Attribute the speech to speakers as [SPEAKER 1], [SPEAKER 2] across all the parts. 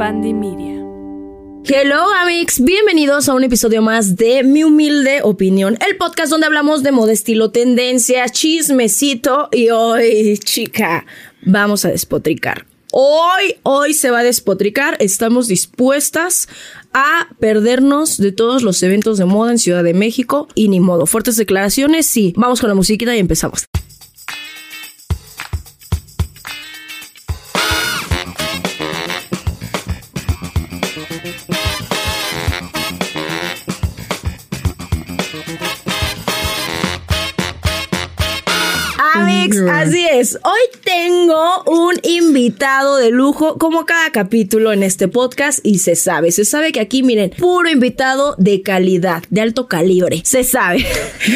[SPEAKER 1] Media.
[SPEAKER 2] Hello Amix, bienvenidos a un episodio más de Mi Humilde Opinión, el podcast donde hablamos de moda, estilo, tendencia, chismecito y hoy, chica, vamos a despotricar. Hoy, hoy se va a despotricar, estamos dispuestas a perdernos de todos los eventos de moda en Ciudad de México y ni modo. Fuertes declaraciones, sí. Vamos con la musiquita y empezamos. Así es. Hoy tengo un invitado de lujo, como cada capítulo en este podcast, y se sabe, se sabe que aquí, miren, puro invitado de calidad, de alto calibre. Se sabe.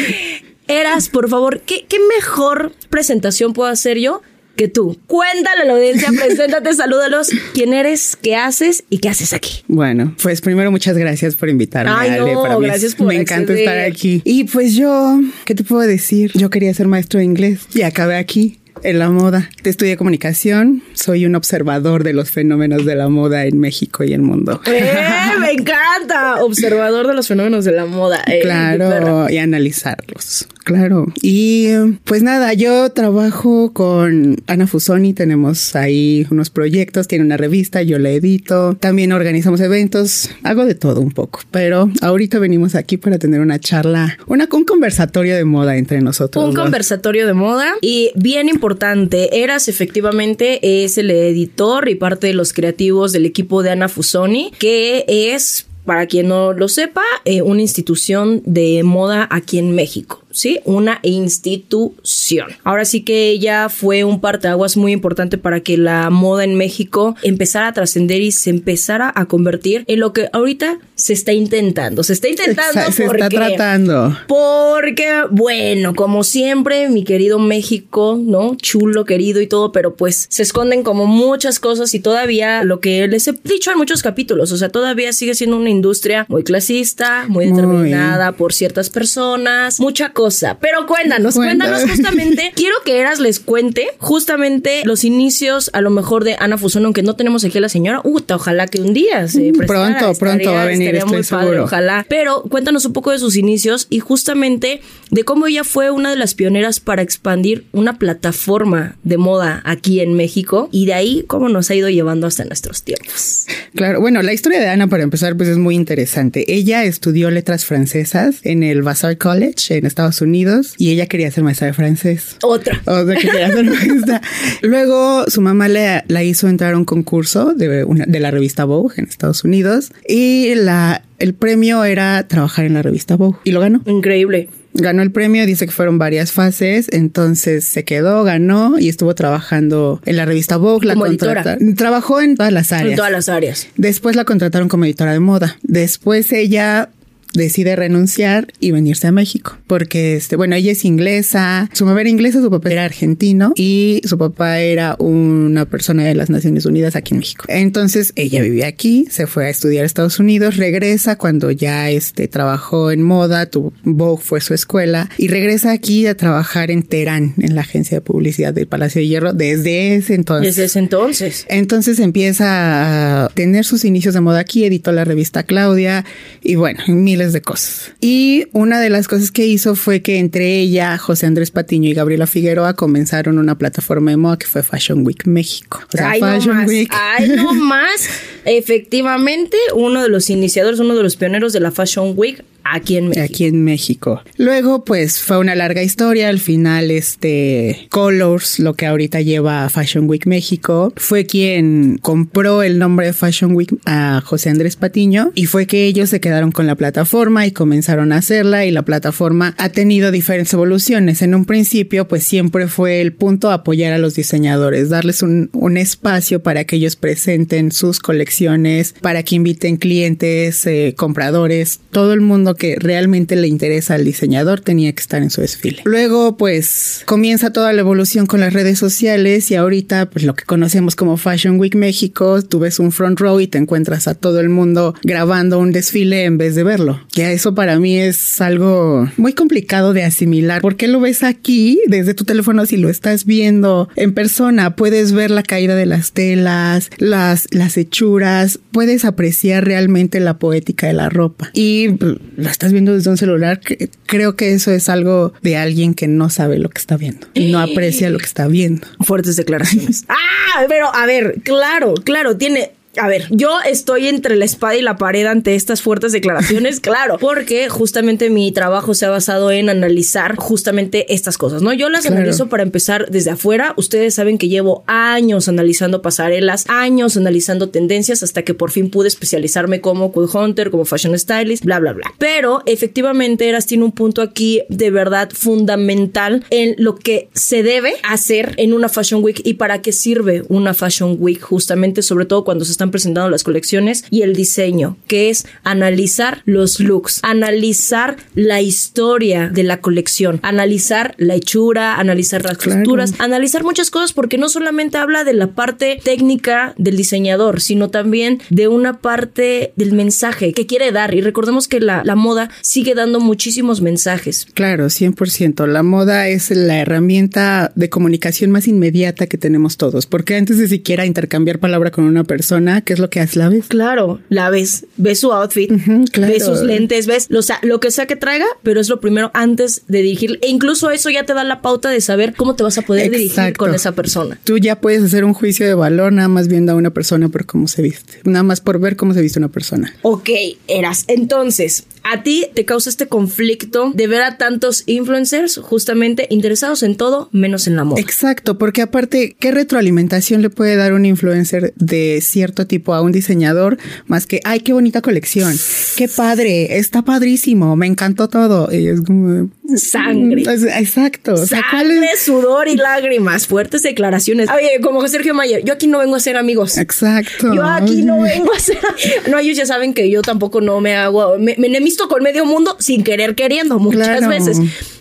[SPEAKER 2] Eras, por favor, ¿qué, qué mejor presentación puedo hacer yo que tú. Cuéntale a la audiencia, preséntate, salúdalos. ¿Quién eres? ¿Qué haces? ¿Y qué haces aquí?
[SPEAKER 3] Bueno, pues primero muchas gracias por invitarme,
[SPEAKER 2] Ay,
[SPEAKER 3] Ale.
[SPEAKER 2] no,
[SPEAKER 3] Para mí
[SPEAKER 2] gracias
[SPEAKER 3] es-
[SPEAKER 2] por
[SPEAKER 3] me encanta estar aquí. Y pues yo, ¿qué te puedo decir? Yo quería ser maestro de inglés y acabé aquí. En la moda. Te estudié comunicación. Soy un observador de los fenómenos de la moda en México y el mundo.
[SPEAKER 2] ¡Eh! Me encanta. Observador de los fenómenos de la moda. Eh, perra.
[SPEAKER 3] Claro, y analizarlos. Claro. Y pues nada, yo trabajo con Ana Fusoni, tenemos ahí unos proyectos, tiene una revista, yo la edito, también organizamos eventos, hago de todo un poco, pero ahorita venimos aquí para tener una charla, una, un conversatorio de moda entre nosotros.
[SPEAKER 2] Un
[SPEAKER 3] dos.
[SPEAKER 2] conversatorio de moda y bien importante, Eras efectivamente es el editor y parte de los creativos del equipo de Ana Fusoni, que es, para quien no lo sepa, eh, una institución de moda aquí en México. Sí, una institución. Ahora sí que ella fue un parteaguas muy importante para que la moda en México empezara a trascender y se empezara a convertir en lo que ahorita se está intentando. Se está intentando
[SPEAKER 3] Se, se está
[SPEAKER 2] porque-
[SPEAKER 3] tratando.
[SPEAKER 2] porque, bueno, como siempre, mi querido México, ¿no? Chulo, querido y todo, pero pues se esconden como muchas cosas y todavía lo que les he dicho en muchos capítulos, o sea, todavía sigue siendo una industria muy clasista, muy
[SPEAKER 3] Muy.
[SPEAKER 2] determinada por ciertas personas, mucha cosa. Pero cuéntanos,
[SPEAKER 3] Cuéntame.
[SPEAKER 2] cuéntanos justamente, quiero que Eras les cuente justamente los inicios a lo mejor de Ana Fusón, aunque no tenemos aquí a la señora, Uta, ojalá que un día se
[SPEAKER 3] Mm,
[SPEAKER 2] prestara,
[SPEAKER 3] pronto, pronto va a venir, estoy
[SPEAKER 2] muy padre,
[SPEAKER 3] seguro.
[SPEAKER 2] ojalá. Pero cuéntanos un poco de sus inicios y justamente de cómo ella fue una de las pioneras para expandir una plataforma de moda aquí en México y de ahí cómo nos ha ido llevando hasta nuestros tiempos.
[SPEAKER 3] Claro, bueno, la historia de Ana, para empezar, pues es muy interesante. Ella estudió letras francesas en el Vassar College en Estados Unidos y ella quería ser maestra de francés.
[SPEAKER 2] Otra.
[SPEAKER 3] O sea, que quería ser maestra. Luego su mamá le, la hizo entrar a un concurso de, una, de la revista Vogue en Estados Unidos y la, el premio era trabajar en la revista Vogue y lo ganó.
[SPEAKER 2] Increíble.
[SPEAKER 3] Ganó el premio, dice que fueron varias fases, entonces se quedó, ganó y estuvo trabajando en la revista Vogue. La
[SPEAKER 2] Como editora.
[SPEAKER 3] Trabajó en todas las áreas.
[SPEAKER 2] En todas las áreas.
[SPEAKER 3] Después la contrataron como editora de moda. Después ella decide renunciar y venirse a México porque este bueno ella es inglesa su mamá era inglesa su papá era argentino y su papá era una persona de las Naciones Unidas aquí en México entonces ella vivía aquí se fue a estudiar a Estados Unidos regresa cuando ya este trabajó en moda tu Vogue fue su escuela y regresa aquí a trabajar en Teherán en la agencia de publicidad del Palacio de Hierro desde ese entonces
[SPEAKER 2] Desde ese entonces.
[SPEAKER 3] entonces empieza a tener sus inicios de moda aquí, editó la revista Claudia y bueno, miles de cosas. Y una de las cosas que hizo fue que entre ella, José Andrés Patiño y Gabriela Figueroa comenzaron una plataforma de moda que fue Fashion Week México. O sea,
[SPEAKER 2] Ay, no más.
[SPEAKER 3] Week.
[SPEAKER 2] Ay, no más. Efectivamente, uno de los iniciadores, uno de los pioneros de la Fashion Week aquí en México.
[SPEAKER 3] Aquí en México. Luego, pues fue una larga historia. Al final, este Colors, lo que ahorita lleva Fashion Week México, fue quien compró el nombre de Fashion Week a José Andrés Patiño y fue que ellos se quedaron con la plataforma y comenzaron a hacerla y la plataforma ha tenido diferentes evoluciones. En un principio, pues siempre fue el punto apoyar a los diseñadores, darles un, un espacio para que ellos presenten sus colecciones, para que inviten clientes, eh, compradores, todo el mundo que realmente le interesa al diseñador tenía que estar en su desfile. Luego, pues, comienza toda la evolución con las redes sociales y ahorita, pues, lo que conocemos como Fashion Week México, tú ves un front row y te encuentras a todo el mundo grabando un desfile en vez de verlo. Ya eso para mí es algo muy complicado de asimilar. porque lo ves aquí desde tu teléfono si lo estás viendo en persona? Puedes ver la caída de las telas, las, las hechuras, puedes apreciar realmente la poética de la ropa. Y lo estás viendo desde un celular. Creo que eso es algo de alguien que no sabe lo que está viendo y no aprecia lo que está viendo.
[SPEAKER 2] Fuertes declaraciones. ah, pero a ver, claro, claro, tiene a ver, yo estoy entre la espada y la pared ante estas fuertes declaraciones, claro, porque justamente mi trabajo se ha basado en analizar justamente estas cosas, ¿no? Yo las analizo para empezar desde afuera. Ustedes saben que llevo años analizando pasarelas, años analizando tendencias hasta que por fin pude especializarme como cool hunter, como fashion stylist, bla, bla, bla. Pero efectivamente Eras tiene un punto aquí de verdad fundamental en lo que se debe hacer en una fashion week y para qué sirve una fashion week justamente, sobre todo cuando se están presentando las colecciones y el diseño, que es analizar los looks, analizar la historia de la colección, analizar la hechura, analizar las costuras, analizar muchas cosas porque no solamente habla de la parte técnica del diseñador, sino también de una parte del mensaje que quiere dar. Y recordemos que la, la moda sigue dando muchísimos mensajes.
[SPEAKER 3] Claro, 100%. La moda es la herramienta de comunicación más inmediata que tenemos todos, porque antes de siquiera intercambiar palabra con una persona, ¿qué es lo que haces? ¿La ves?
[SPEAKER 2] Claro, la ves. Ves su outfit, ves sus lentes, ves lo, sea, lo que sea que traiga, pero es lo primero antes de dirigir. E incluso eso ya te da la pauta de saber cómo te vas a poder dirigir con esa persona.
[SPEAKER 3] Tú ya puedes hacer un juicio de valor nada más viendo a una persona por cómo se viste. Nada más por ver cómo se viste una persona.
[SPEAKER 2] Ok, eras. Entonces, a ti te causa este conflicto de ver a tantos influencers justamente interesados en todo menos en la moda.
[SPEAKER 3] Exacto, porque aparte, ¿qué retroalimentación le puede dar un influencer de cierto tipo a un diseñador más que, ay, qué bonita colección, qué padre, está padrísimo, me encantó todo? Y es como...
[SPEAKER 2] Sangre.
[SPEAKER 3] Exacto.
[SPEAKER 2] Sangre, sudor y lágrimas, fuertes declaraciones. Oye, como Sergio Mayer, yo aquí no vengo a ser amigos.
[SPEAKER 3] Exacto.
[SPEAKER 2] Yo aquí no vengo a ser... No, ellos ya saben que yo tampoco no me hago... Me, me con medio mundo sin querer queriendo muchas veces.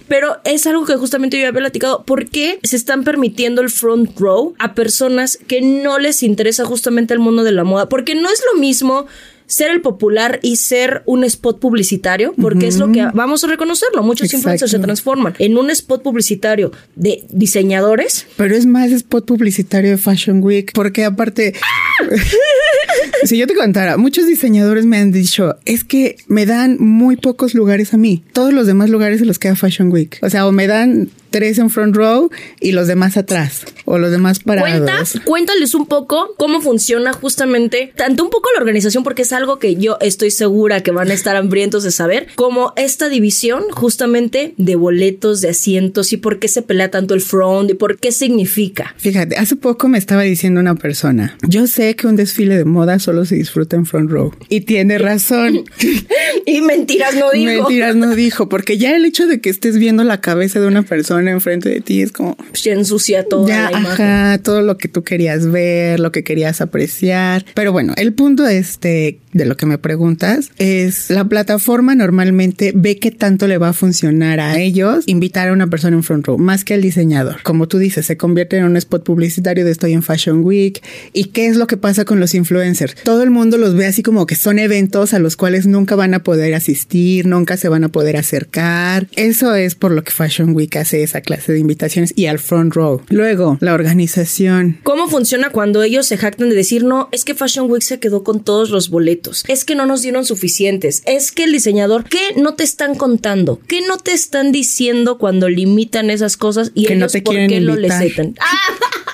[SPEAKER 2] Pero es algo que justamente yo había platicado. ¿Por qué se están permitiendo el front row a personas que no les interesa justamente el mundo de la moda? Porque no es lo mismo ser el popular y ser un spot publicitario, porque es lo que vamos a reconocerlo. Muchos influencers se transforman en un spot publicitario de diseñadores.
[SPEAKER 3] Pero es más spot publicitario de Fashion Week, porque aparte, si yo te contara, muchos diseñadores me han dicho, es que me dan muy pocos lugares a mí. Todos los demás lugares se los queda Fashion Week. O sea, o me dan tres en front row y los demás atrás o los demás parados.
[SPEAKER 2] cuéntales un poco cómo funciona justamente tanto un poco la organización porque es algo que yo estoy segura que van a estar hambrientos de saber, como esta división justamente de boletos, de asientos y por qué se pelea tanto el front y por qué significa.
[SPEAKER 3] Fíjate, hace poco me estaba diciendo una persona, yo sé que un desfile de moda solo se disfruta en front row y tiene razón.
[SPEAKER 2] y mentiras no dijo.
[SPEAKER 3] Mentiras no dijo, porque ya el hecho de que estés viendo la cabeza de una persona enfrente de ti, es como...
[SPEAKER 2] Se ensucia todo
[SPEAKER 3] ya, Ajá, todo lo que tú querías ver, lo que querías apreciar. Pero bueno, el punto este de lo que me preguntas es la plataforma normalmente ve qué tanto le va a funcionar a ellos invitar a una persona en front row, más que al diseñador. Como tú dices, se convierte en un spot publicitario de estoy en Fashion Week. ¿Y qué es lo que pasa con los influencers? Todo el mundo los ve así como que son eventos a los cuales nunca van a poder asistir, nunca se van a poder acercar. Eso es por lo que Fashion Week hace esa clase de invitaciones y al front row. Luego, la organización.
[SPEAKER 2] ¿Cómo funciona cuando ellos se jactan de decir, no, es que Fashion Week se quedó con todos los boletos? Es que no nos dieron suficientes. Es que el diseñador, ¿qué no te están contando? ¿Qué no te están diciendo cuando limitan esas cosas y
[SPEAKER 3] que
[SPEAKER 2] ellos
[SPEAKER 3] no
[SPEAKER 2] por qué lo les ¡Ah!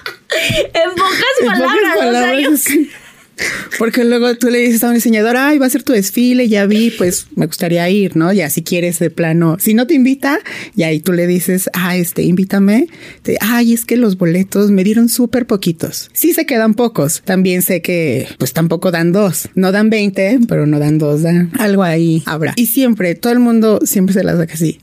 [SPEAKER 2] En pocas palabras,
[SPEAKER 3] porque luego tú le dices a un diseñador, ay, va a ser tu desfile, ya vi, pues me gustaría ir, ¿no? Ya si quieres de plano, si no te invita, y ahí tú le dices, ah, este, invítame. ay, es que los boletos me dieron súper poquitos. Sí se quedan pocos. También sé que, pues tampoco dan dos. No dan 20, pero no dan dos, dan algo ahí habrá. Y siempre, todo el mundo siempre se las da así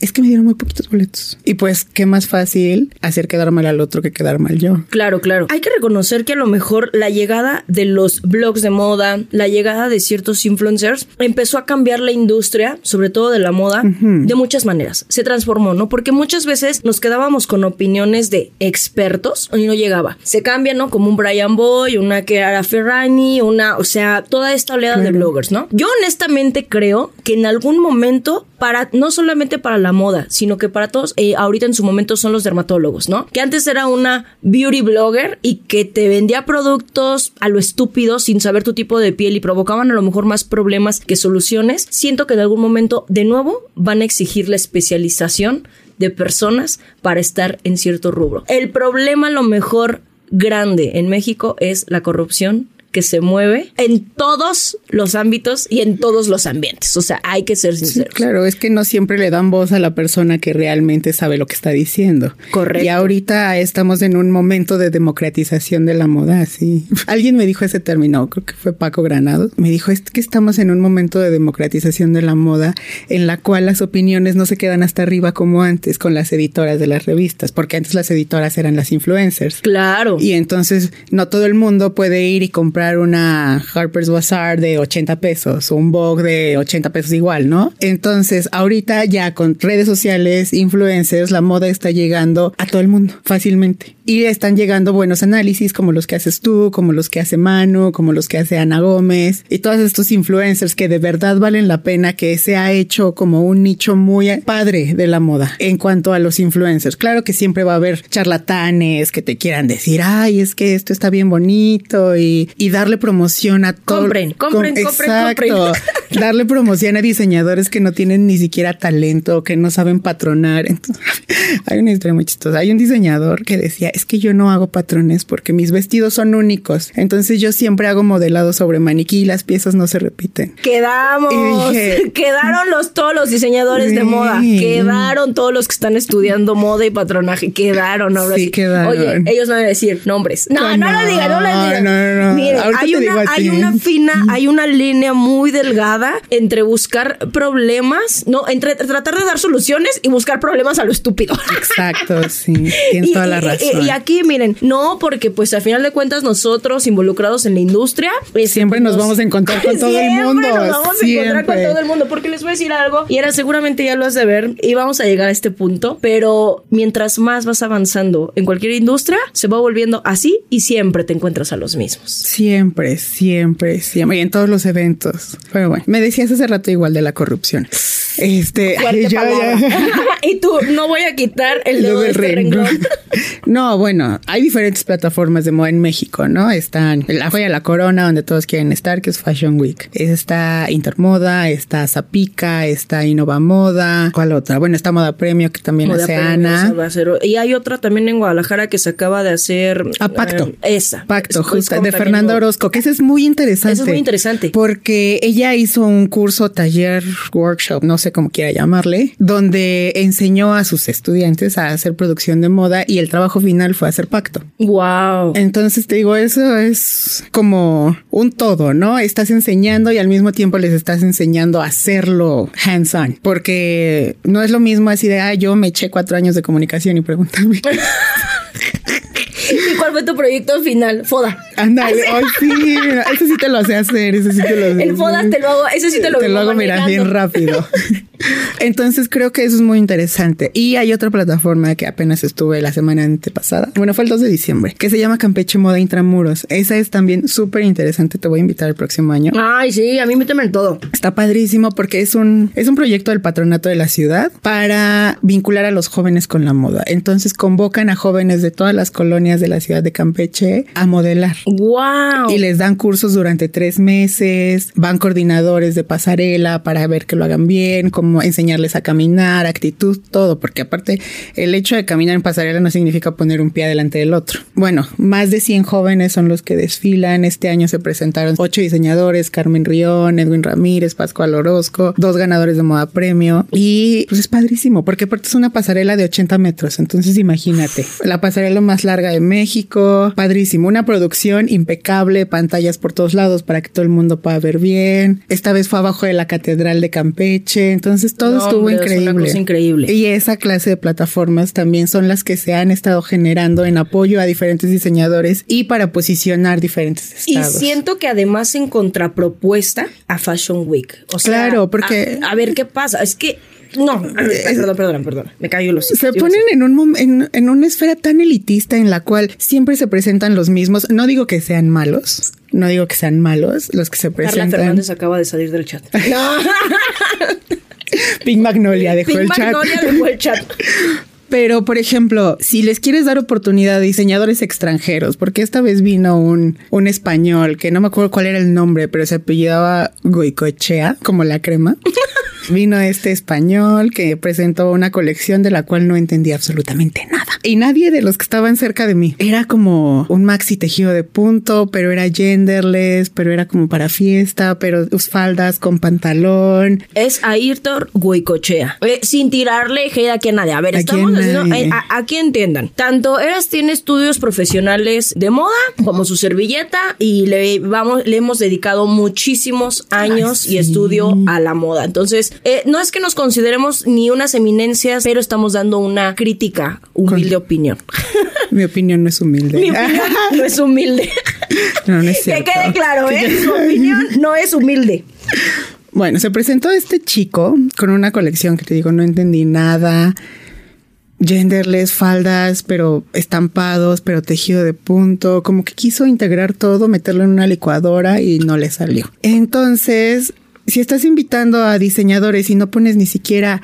[SPEAKER 3] es que me dieron muy poquitos boletos. Y pues, qué más fácil hacer quedar mal al otro que quedar mal yo.
[SPEAKER 2] Claro, claro. Hay que reconocer que a lo mejor la llegada de los blogs de moda, la llegada de ciertos influencers, empezó a cambiar la industria, sobre todo de la moda, de muchas maneras. Se transformó, ¿no? Porque muchas veces nos quedábamos con opiniones de expertos y no llegaba. Se cambia, ¿no? Como un Brian Boy, una Chiara Ferrani, una, o sea, toda esta oleada de bloggers, ¿no? Yo honestamente creo que en algún momento para no solamente para la moda, sino que para todos, eh, ahorita en su momento son los dermatólogos, ¿no? Que antes era una beauty blogger y que te vendía productos a lo estúpido sin saber tu tipo de piel y provocaban a lo mejor más problemas que soluciones. Siento que en algún momento de nuevo van a exigir la especialización de personas para estar en cierto rubro. El problema a lo mejor grande en México es la corrupción que se mueve en todos los ámbitos y en todos los ambientes. O sea, hay que ser sinceros.
[SPEAKER 3] claro, es que no siempre le dan voz a la persona que realmente sabe lo que está diciendo.
[SPEAKER 2] Correcto.
[SPEAKER 3] Y ahorita estamos en un momento de democratización de la moda, sí. Alguien me dijo ese término, creo que fue Paco Granado. Me dijo, es que estamos en un momento de democratización de la moda en la cual las opiniones no se quedan hasta arriba como antes con las editoras de las revistas, porque antes las editoras eran las influencers.
[SPEAKER 2] Claro.
[SPEAKER 3] Y entonces no todo el mundo puede ir y comprar una Harper's Bazaar de 80 pesos un Vogue de 80 pesos igual, ¿no? Entonces, ahorita ya con redes sociales, influencers, la moda está llegando a todo el mundo fácilmente. Y están llegando buenos análisis como los que haces tú, como los que hace Manu, como los que hace Ana Gómez y todos estos influencers que de verdad valen la pena que se ha hecho como un nicho muy padre de la moda en cuanto a los influencers. Claro que siempre va a haber charlatanes que te quieran decir, ay, es que esto está bien bonito y, darle promoción a
[SPEAKER 2] todos. Compren, compren, compren,
[SPEAKER 3] exacto, darle promoción a diseñadores que no tienen ni siquiera talento, que no saben patronar. Entonces, hay una historia muy chistosa. Hay un diseñador que decía, es que yo no hago patrones porque mis vestidos son únicos. Entonces yo siempre hago modelado sobre maniquí y las piezas no se repiten.
[SPEAKER 2] Quedamos. quedaron los todos los diseñadores de moda. Quedaron todos los que están estudiando moda y patronaje. Quedaron ahora sí. Quedaron. Oye, ellos van a decir nombres. No, no, lo digan, no lo digan. No, no, no hay una, hay una fina, hay una línea muy delgada entre buscar problemas, no, entre tratar de dar soluciones y buscar problemas a lo estúpido.
[SPEAKER 3] Exacto, sí. Tienes toda la razón.
[SPEAKER 2] Y, aquí, miren, no, porque pues al final de cuentas nosotros involucrados en la industria
[SPEAKER 3] siempre nos, vamos a encontrar con todo el mundo.
[SPEAKER 2] Nos vamos a encontrar con todo el mundo, porque les voy a decir algo, y era seguramente ya lo has de ver, y vamos a llegar a este punto, pero mientras más vas avanzando en cualquier industria, se va volviendo así y siempre te encuentras a los mismos.
[SPEAKER 3] Siempre, siempre, siempre. Y en todos los eventos. Pero bueno, me decías hace rato igual de la corrupción. Este,
[SPEAKER 2] y tú, no voy a quitar el dedo de este
[SPEAKER 3] No, bueno, hay diferentes plataformas de moda en México, ¿no? Están la joya la corona, donde todos quieren estar, que es Fashion Week. Está Intermoda, está Zapica, está Innova Moda. ¿Cuál otra? Bueno, está Moda Premio, que también hace Ana.
[SPEAKER 2] Y hay otra también en Guadalajara que se acaba de hacer.
[SPEAKER 3] A ah, Pacto.
[SPEAKER 2] Eh, esa.
[SPEAKER 3] Pacto, justo, de Fernando Orozco, que ese es muy interesante.
[SPEAKER 2] Eso es muy interesante.
[SPEAKER 3] Porque ella hizo un curso, taller, workshop, no sé cómo quiera llamarle, donde enseñó a sus estudiantes a hacer producción de moda y el trabajo final fue hacer pacto.
[SPEAKER 2] Wow.
[SPEAKER 3] Entonces te digo, eso es como un todo, ¿no? Estás enseñando y al mismo tiempo les estás enseñando a hacerlo hands on, porque no es lo mismo así de, ah, yo me eché cuatro años de comunicación y pregúntame.
[SPEAKER 2] ¿Y cuál fue tu proyecto final? Foda.
[SPEAKER 3] Ándale, ay, sí, ese sí te lo sé hacer, ese sí te lo
[SPEAKER 2] sé. El Foda te lo hago, ese sí te lo
[SPEAKER 3] Te lo hago, mira, bien rápido. Entonces creo que eso es muy interesante. Y hay otra plataforma que apenas estuve la semana antepasada. Bueno, fue el 2 de diciembre, que se llama Campeche Moda Intramuros. Esa es también súper interesante. Te voy a invitar el próximo año.
[SPEAKER 2] Ay, sí, a mí me temen todo.
[SPEAKER 3] Está padrísimo porque es un, es un proyecto del patronato de la ciudad para vincular a los jóvenes con la moda. Entonces convocan a jóvenes de todas las colonias de la ciudad de Campeche a modelar.
[SPEAKER 2] ¡Wow!
[SPEAKER 3] Y les dan cursos durante tres meses. Van coordinadores de pasarela para ver que lo hagan bien, como enseñarles a caminar, actitud, todo, porque aparte el hecho de caminar en pasarela no significa poner un pie delante del otro. Bueno, más de 100 jóvenes son los que desfilan. Este año se presentaron ocho diseñadores, Carmen Rión, Edwin Ramírez, Pascual Orozco, dos ganadores de moda premio. Y pues es padrísimo, porque aparte es una pasarela de 80 metros. Entonces imagínate, la pasarela más larga de México, padrísimo, una producción impecable, pantallas por todos lados para que todo el mundo pueda ver bien. Esta vez fue abajo de la Catedral de Campeche. Entonces, todo estuvo
[SPEAKER 2] hombre, es una
[SPEAKER 3] increíble.
[SPEAKER 2] cosa increíble.
[SPEAKER 3] Y esa clase de plataformas también son las que se han estado generando en apoyo a diferentes diseñadores y para posicionar diferentes
[SPEAKER 2] Y
[SPEAKER 3] estados.
[SPEAKER 2] siento que además en contrapropuesta a Fashion Week. O sea,
[SPEAKER 3] Claro, porque-
[SPEAKER 2] A, a ver qué pasa. Es que. No, perdón, perdón, perdón. Me cayó los.
[SPEAKER 3] se ponen en, un, en, en una esfera tan elitista en la cual siempre se presentan los mismos. No digo que sean malos, no digo que sean malos los que se
[SPEAKER 2] Carla
[SPEAKER 3] presentan.
[SPEAKER 2] Fernández acaba de salir del chat. No,
[SPEAKER 3] Pink Magnolia dejó
[SPEAKER 2] Pink
[SPEAKER 3] el chat.
[SPEAKER 2] Magnolia dejó el chat.
[SPEAKER 3] Pero, por ejemplo, si les quieres dar oportunidad a diseñadores extranjeros, porque esta vez vino un, un español que no me acuerdo cuál era el nombre, pero se apellidaba Goicoechea, como la crema. Vino este español que presentó una colección de la cual no entendía absolutamente nada. Y nadie de los que estaban cerca de mí. Era como un maxi tejido de punto, pero era genderless, pero era como para fiesta, pero faldas con pantalón.
[SPEAKER 2] Es Ayrton Goicochea. Eh, sin tirarle hate aquí a nadie. A ver,
[SPEAKER 3] Aquí
[SPEAKER 2] estamos
[SPEAKER 3] nadie.
[SPEAKER 2] eh, a- aquí entiendan. Tanto Eras tiene estudios profesionales de moda como su servilleta y le vamos, le hemos dedicado muchísimos años
[SPEAKER 3] Ay,
[SPEAKER 2] y
[SPEAKER 3] sí.
[SPEAKER 2] estudio a la moda. Entonces, eh, no es que nos consideremos ni unas eminencias, pero estamos dando una crítica, humilde opinión.
[SPEAKER 3] Mi opinión no es humilde.
[SPEAKER 2] Mi opinión no es humilde.
[SPEAKER 3] No, no es
[SPEAKER 2] que
[SPEAKER 3] cierto.
[SPEAKER 2] quede claro, ¿eh? Su opinión no es humilde.
[SPEAKER 3] Bueno, se presentó este chico con una colección que te digo, no entendí nada. Genderless, faldas, pero estampados, pero tejido de punto. Como que quiso integrar todo, meterlo en una licuadora y no le salió. Entonces, si estás invitando a diseñadores y no pones ni siquiera.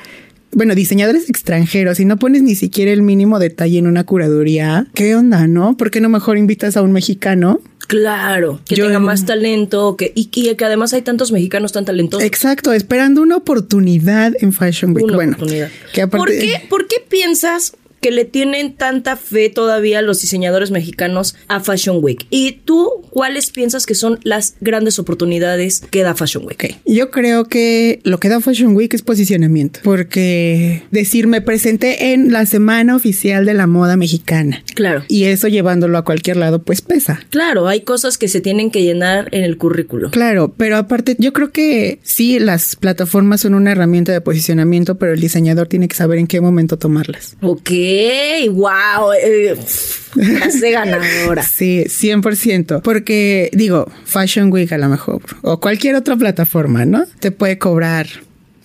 [SPEAKER 3] Bueno, diseñadores extranjeros y no pones ni siquiera el mínimo detalle en una curaduría, ¿qué onda, no? ¿Por qué no mejor invitas a un mexicano
[SPEAKER 2] Claro, que
[SPEAKER 3] Yo-
[SPEAKER 2] tenga más talento, que, y, y que además hay tantos mexicanos tan talentosos.
[SPEAKER 3] Exacto, esperando una oportunidad en Fashion Week.
[SPEAKER 2] Una
[SPEAKER 3] bueno,
[SPEAKER 2] oportunidad.
[SPEAKER 3] que aparte,
[SPEAKER 2] ¿Por, qué, ¿Por qué piensas que le tienen tanta fe todavía los diseñadores mexicanos a Fashion Week? ¿Y tú cuáles piensas que son las grandes oportunidades que da Fashion Week?
[SPEAKER 3] Yo creo que lo que da Fashion Week es posicionamiento, porque decir me presenté en la semana oficial de la moda mexicana
[SPEAKER 2] Claro.
[SPEAKER 3] y eso llevándolo a cualquier lado pues pesa.
[SPEAKER 2] Claro, hay cosas que se tienen que llenar en el currículo.
[SPEAKER 3] Claro, pero aparte yo creo que sí, las plataformas son una herramienta de posicionamiento, pero el diseñador tiene que saber en qué momento tomarlas.
[SPEAKER 2] Ok, wow. Eh, frase ganadora.
[SPEAKER 3] Sí, 100%. Porque digo, Fashion Week a lo mejor, o cualquier otra plataforma, ¿no? Te puede cobrar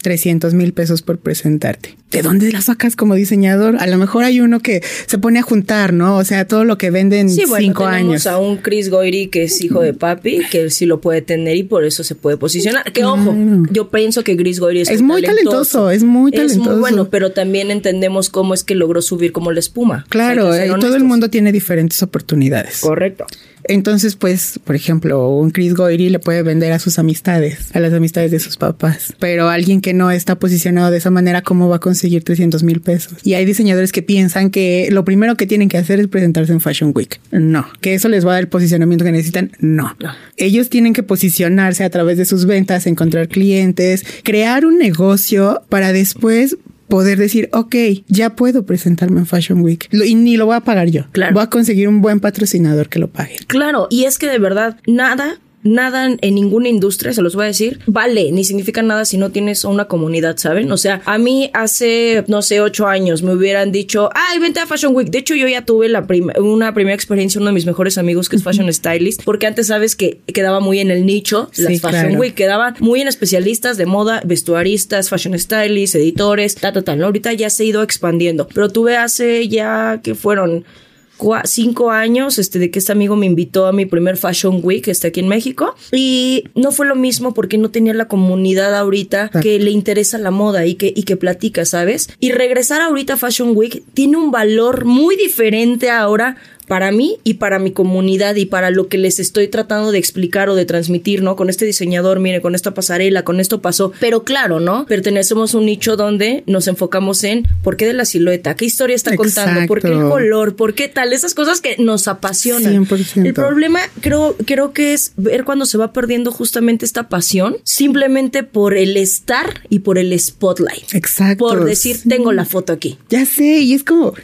[SPEAKER 3] 300 mil pesos por presentarte. ¿De dónde la sacas como diseñador? A lo mejor hay uno que se pone a juntar, ¿no? O sea, todo lo que venden
[SPEAKER 2] Sí, bueno,
[SPEAKER 3] cinco
[SPEAKER 2] tenemos
[SPEAKER 3] años.
[SPEAKER 2] a un Chris Goyri que es hijo de papi, que él sí lo puede tener y por eso se puede posicionar. Que ojo, yo pienso que Chris Goyri es,
[SPEAKER 3] Es muy talentoso, es muy
[SPEAKER 2] Es muy
[SPEAKER 3] talentoso.
[SPEAKER 2] bueno, pero también entendemos cómo es que logró subir como la espuma.
[SPEAKER 3] Claro,
[SPEAKER 2] ser
[SPEAKER 3] eh, todo el mundo tiene diferentes oportunidades.
[SPEAKER 2] Correcto.
[SPEAKER 3] Entonces, pues, por ejemplo, un Chris Goyri le puede vender a sus amistades, a las amistades de sus papás. Pero alguien que no está posicionado de esa manera, ¿cómo va a conseguir 300 mil pesos? Y hay diseñadores que piensan que lo primero que tienen que hacer es presentarse en Fashion Week. No. ¿Que eso les va a dar el posicionamiento que necesitan? No.
[SPEAKER 2] No.
[SPEAKER 3] Ellos tienen que posicionarse a través de sus ventas, encontrar clientes, crear un negocio para después poder decir, ok, ya puedo presentarme en Fashion Week Lo- y ni lo voy a pagar yo.
[SPEAKER 2] Claro.
[SPEAKER 3] Voy a conseguir un buen patrocinador que lo pague.
[SPEAKER 2] Claro, y es que de verdad, nada nada en- ninguna industria, se los voy a decir, vale, ni significa nada si no tienes una comunidad, ¿saben? O sea, a mí hace, no sé, ocho años me hubieran dicho, ay, vente a Fashion Week. De hecho, yo ya tuve la prim- una primera experiencia, uno de mis mejores amigos que es Fashion Stylist, porque antes sabes que quedaba muy en el nicho las
[SPEAKER 3] Sí,
[SPEAKER 2] Fashion
[SPEAKER 3] claro.
[SPEAKER 2] Week, quedaban muy en especialistas de moda, vestuaristas, fashion stylists, editores, ta, ta, ta. ¿no? Ahorita ya se ha ido expandiendo, pero tuve hace ya que fueron cua- cinco años este de que este amigo me invitó a mi primer Fashion Week que está aquí en México y no fue lo mismo porque no tenía la comunidad ahorita que le interesa la moda y que, y que platica, ¿sabes? Y regresar ahorita a Fashion Week tiene un valor muy diferente ahora para mí y para mi comunidad y para lo que les estoy tratando de explicar o de transmitir, ¿no? Con este diseñador, mire, con esta pasarela, con esto pasó. Pero claro, ¿no? Pertenecemos a un nicho donde nos enfocamos en por qué de la silueta, qué historia está contando, por qué el color, por qué tal, esas cosas que nos apasionan.
[SPEAKER 3] 100%.
[SPEAKER 2] El problema creo, creo que es ver cuando se va perdiendo justamente esta pasión simplemente por el estar y por el spotlight.
[SPEAKER 3] Exacto.
[SPEAKER 2] Por decir, tengo la foto aquí.
[SPEAKER 3] Ya sé, y es como,